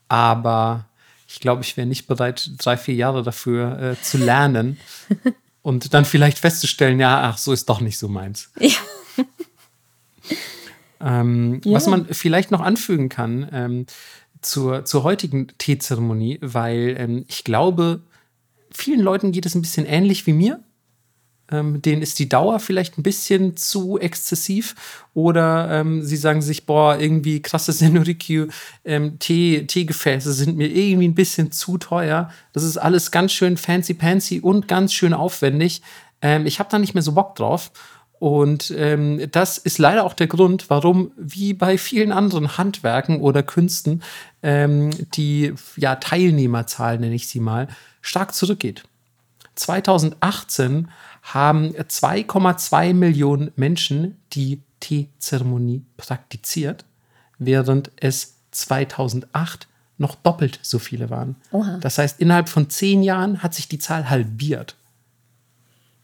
Aber ich glaube, ich wäre nicht bereit, drei, vier Jahre dafür äh, zu lernen und dann vielleicht festzustellen, ja, ach, so ist doch nicht so meins. Ja. Ähm, Ja. Was man vielleicht noch anfügen kann ähm, zur, zur heutigen Teezeremonie, weil ähm, ich glaube, vielen Leuten geht es ein bisschen ähnlich wie mir. Ähm, denen ist die Dauer vielleicht ein bisschen zu exzessiv oder ähm, sie sagen sich, boah, irgendwie krasse Senorikyu, ähm, Tee, Teegefäße sind mir irgendwie ein bisschen zu teuer. Das ist alles ganz schön fancy-pancy und ganz schön aufwendig. Ähm, ich habe da nicht mehr so Bock drauf. Und ähm, das ist leider auch der Grund, warum, wie bei vielen anderen Handwerken oder Künsten, ähm, die ja, Teilnehmerzahl, nenne ich sie mal, stark zurückgeht. 2018 haben 2,2 Millionen Menschen die Teezeremonie praktiziert, während es 2008 noch doppelt so viele waren. Oha. Das heißt, innerhalb von zehn Jahren hat sich die Zahl halbiert.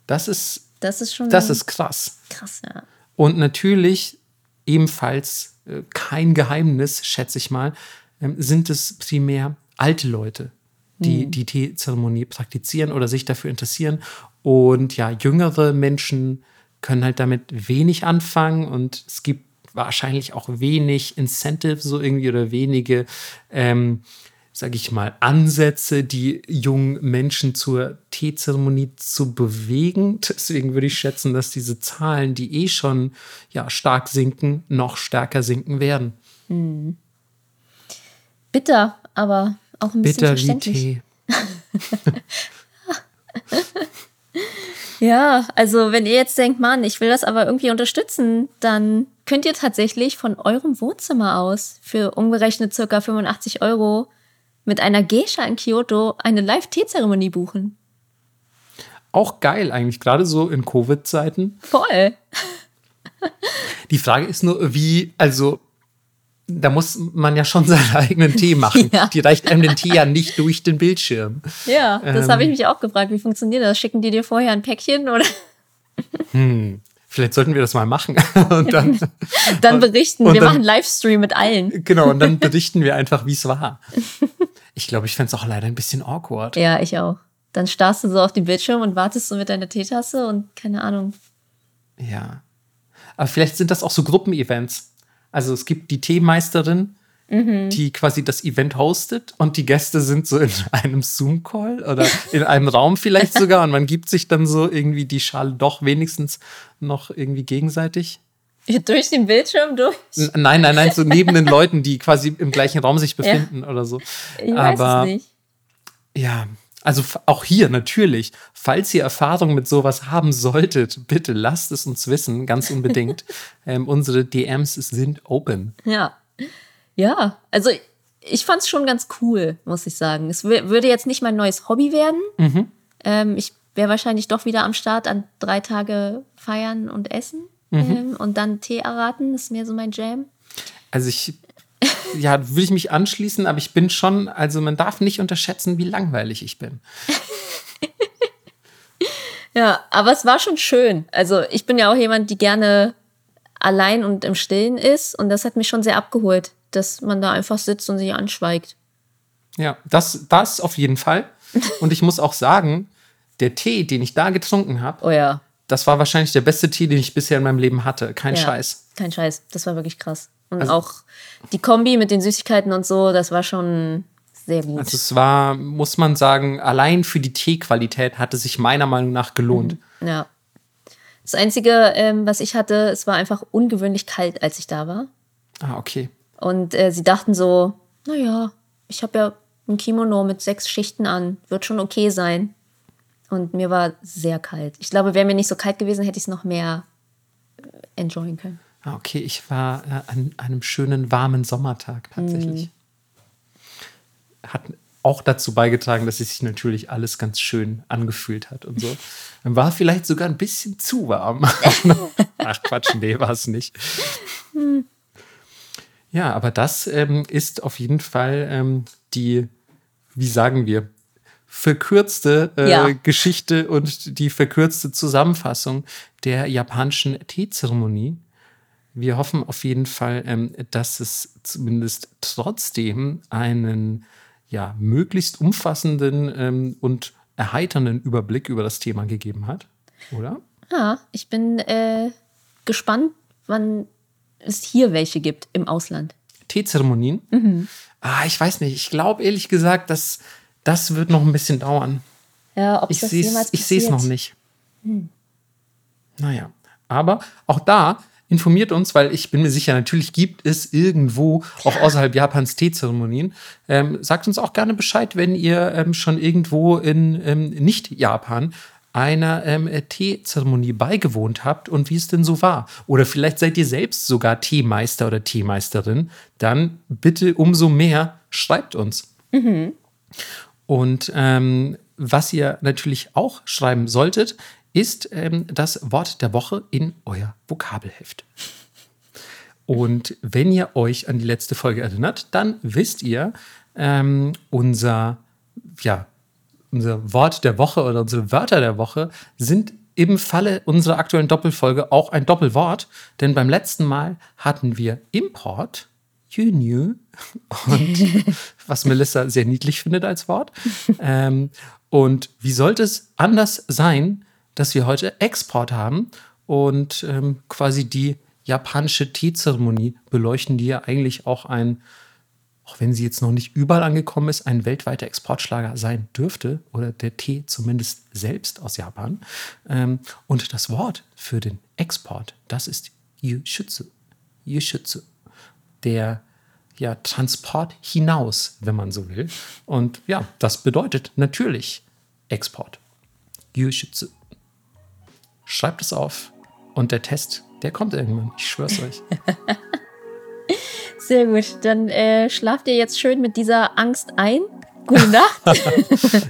Das ist, Das ist schon das ist krass. krass, ja. Und natürlich ebenfalls äh, kein Geheimnis, schätze ich mal, ähm, sind es primär alte Leute, die die Teezeremonie praktizieren oder sich dafür interessieren. Und ja, jüngere Menschen können halt damit wenig anfangen und es gibt wahrscheinlich auch wenig Incentive so irgendwie oder wenige, ähm, sage ich mal, Ansätze, die jungen Menschen zur Teezeremonie zu bewegen. Deswegen würde ich schätzen, dass diese Zahlen, die eh schon ja, stark sinken, noch stärker sinken werden. Bitter, aber auch ein bisschen Bitter wie verständlich. Tee. Ja, also wenn ihr jetzt denkt, Mann, ich will das aber irgendwie unterstützen, dann könnt ihr tatsächlich von eurem Wohnzimmer aus für umgerechnet circa 85 Euro mit einer Geisha in Kyoto eine Live-Teezeremonie buchen. Auch geil eigentlich, gerade so in Covid-Zeiten. Voll. Die Frage ist nur, wie, also da muss man ja schon seinen eigenen Tee machen. Ja. Die reicht einem den Tee ja nicht durch den Bildschirm. Ja, das Ähm. habe ich mich auch gefragt. Wie funktioniert das? Schicken die dir vorher ein Päckchen oder Vielleicht sollten wir das mal machen. Und dann, dann berichten? und Wir dann- machen Livestream mit allen. genau, und dann berichten wir einfach, wie es war. Ich glaube, ich fände es auch leider ein bisschen awkward. Ja, ich auch. Dann starrst du so auf den Bildschirm und wartest so mit deiner Teetasse und keine Ahnung. Ja. Aber vielleicht sind das auch so Gruppenevents. Also es gibt die Teemeisterin, mhm. die quasi das Event hostet und die Gäste sind so in einem Zoom-Call oder in einem Raum vielleicht sogar und man gibt sich dann so irgendwie die Schale doch wenigstens noch irgendwie gegenseitig. Durch den Bildschirm durch? Nein, nein, nein, so neben den Leuten, die quasi im gleichen Raum sich befinden ja. oder so. Ich weiß Aber, es nicht. Ja, also auch hier natürlich, falls ihr Erfahrung mit sowas haben solltet, bitte lasst es uns wissen, ganz unbedingt. ähm, unsere DMs sind open. Ja. Ja, also ich fand es schon ganz cool, muss ich sagen. Es würde jetzt nicht mein neues Hobby werden. Mhm. Ähm, ich wäre wahrscheinlich doch wieder am Start an drei Tage feiern und essen. Mhm. Ähm, und dann Tee erraten, das ist mir so mein Jam. Also ich, ja, würde ich mich anschließen, aber ich bin schon, also man darf nicht unterschätzen, wie langweilig ich bin. ja, aber es war schon schön. Also ich bin ja auch jemand, die gerne allein und im Stillen ist und das hat mich schon sehr abgeholt, dass man da einfach sitzt und sich anschweigt. Ja, das, das auf jeden Fall. Und ich muss auch sagen, der Tee, den ich da getrunken habe, oh ja das war wahrscheinlich der beste Tee, den ich bisher in meinem Leben hatte. Kein ja, Scheiß. Kein Scheiß. Das war wirklich krass. Und also, auch die Kombi mit den Süßigkeiten und so, das war schon sehr gut. Also es war, muss man sagen, allein für die Teequalität hatte sich meiner Meinung nach gelohnt. Mhm. Ja. Das Einzige, ähm, was ich hatte, es war einfach ungewöhnlich kalt, als ich da war. Ah, okay. Und äh, sie dachten so, naja, ich habe ja ein Kimono mit sechs Schichten an, wird schon okay sein. Und mir war sehr kalt. Ich glaube, wäre mir nicht so kalt gewesen, hätte ich es noch mehr äh, enjoyen können. Ah, okay, ich war äh, an einem schönen warmen Sommertag tatsächlich. Mm. Hat auch dazu beigetragen, dass es sich natürlich alles ganz schön angefühlt hat und so. Dann war vielleicht sogar ein bisschen zu warm. Ach Quatsch, nee, war es nicht. Hm. Ja, aber das ähm, ist auf jeden Fall ähm, die, wie sagen wir, verkürzte äh, ja. Geschichte und die verkürzte Zusammenfassung der japanischen Teezeremonie. Wir hoffen auf jeden Fall, ähm, dass es zumindest trotzdem einen ja, möglichst umfassenden ähm, und erheiternden Überblick über das Thema gegeben hat, oder? Ja, ich bin äh, gespannt, wann es hier welche gibt im Ausland. Teezeremonien? Mhm. Ah, ich weiß nicht. Ich glaube ehrlich gesagt, dass das wird noch ein bisschen dauern. Ja, ob ich das jemals Ich sehe es noch nicht. Hm. Naja, aber auch da informiert uns, weil ich bin mir sicher, natürlich gibt es irgendwo, auch außerhalb Japans, Teezeremonien. Ähm, sagt uns auch gerne Bescheid, wenn ihr ähm, schon irgendwo in ähm, Nicht-Japan einer ähm, Teezeremonie beigewohnt habt und wie es denn so war. Oder vielleicht seid ihr selbst sogar Teemeister oder Teemeisterin. Dann bitte umso mehr schreibt uns. Mhm. Und ähm, was ihr natürlich auch schreiben solltet, ist ähm, das Wort der Woche in euer Vokabelheft. Und wenn ihr euch an die letzte Folge erinnert, dann wisst ihr, ähm, unser, ja, unser Wort der Woche oder unsere Wörter der Woche sind im Falle unserer aktuellen Doppelfolge auch ein Doppelwort. Denn beim letzten Mal hatten wir Import Junior und was Melissa sehr niedlich findet als Wort. Ähm, und wie sollte es anders sein, dass wir heute Export haben und ähm, quasi die japanische Teezeremonie beleuchten, die ja eigentlich auch ein, auch wenn sie jetzt noch nicht überall angekommen ist, ein weltweiter Exportschlager sein dürfte oder der Tee zumindest selbst aus Japan. Ähm, und das Wort für den Export, das ist Yushutsu. Yushutsu der ja, Transport hinaus, wenn man so will. Und ja, das bedeutet natürlich Export. Yushitsu. Schreibt es auf und der Test, der kommt irgendwann. Ich schwör's euch. Sehr gut. Dann äh, schlaft ihr jetzt schön mit dieser Angst ein. Gute Nacht.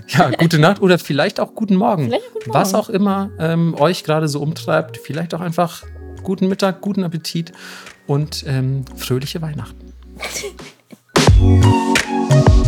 ja, gute Nacht oder vielleicht auch guten Morgen. Vielleicht guten Morgen. Was auch immer ähm, euch gerade so umtreibt. Vielleicht auch einfach guten Mittag, guten Appetit und ähm, fröhliche Weihnachten.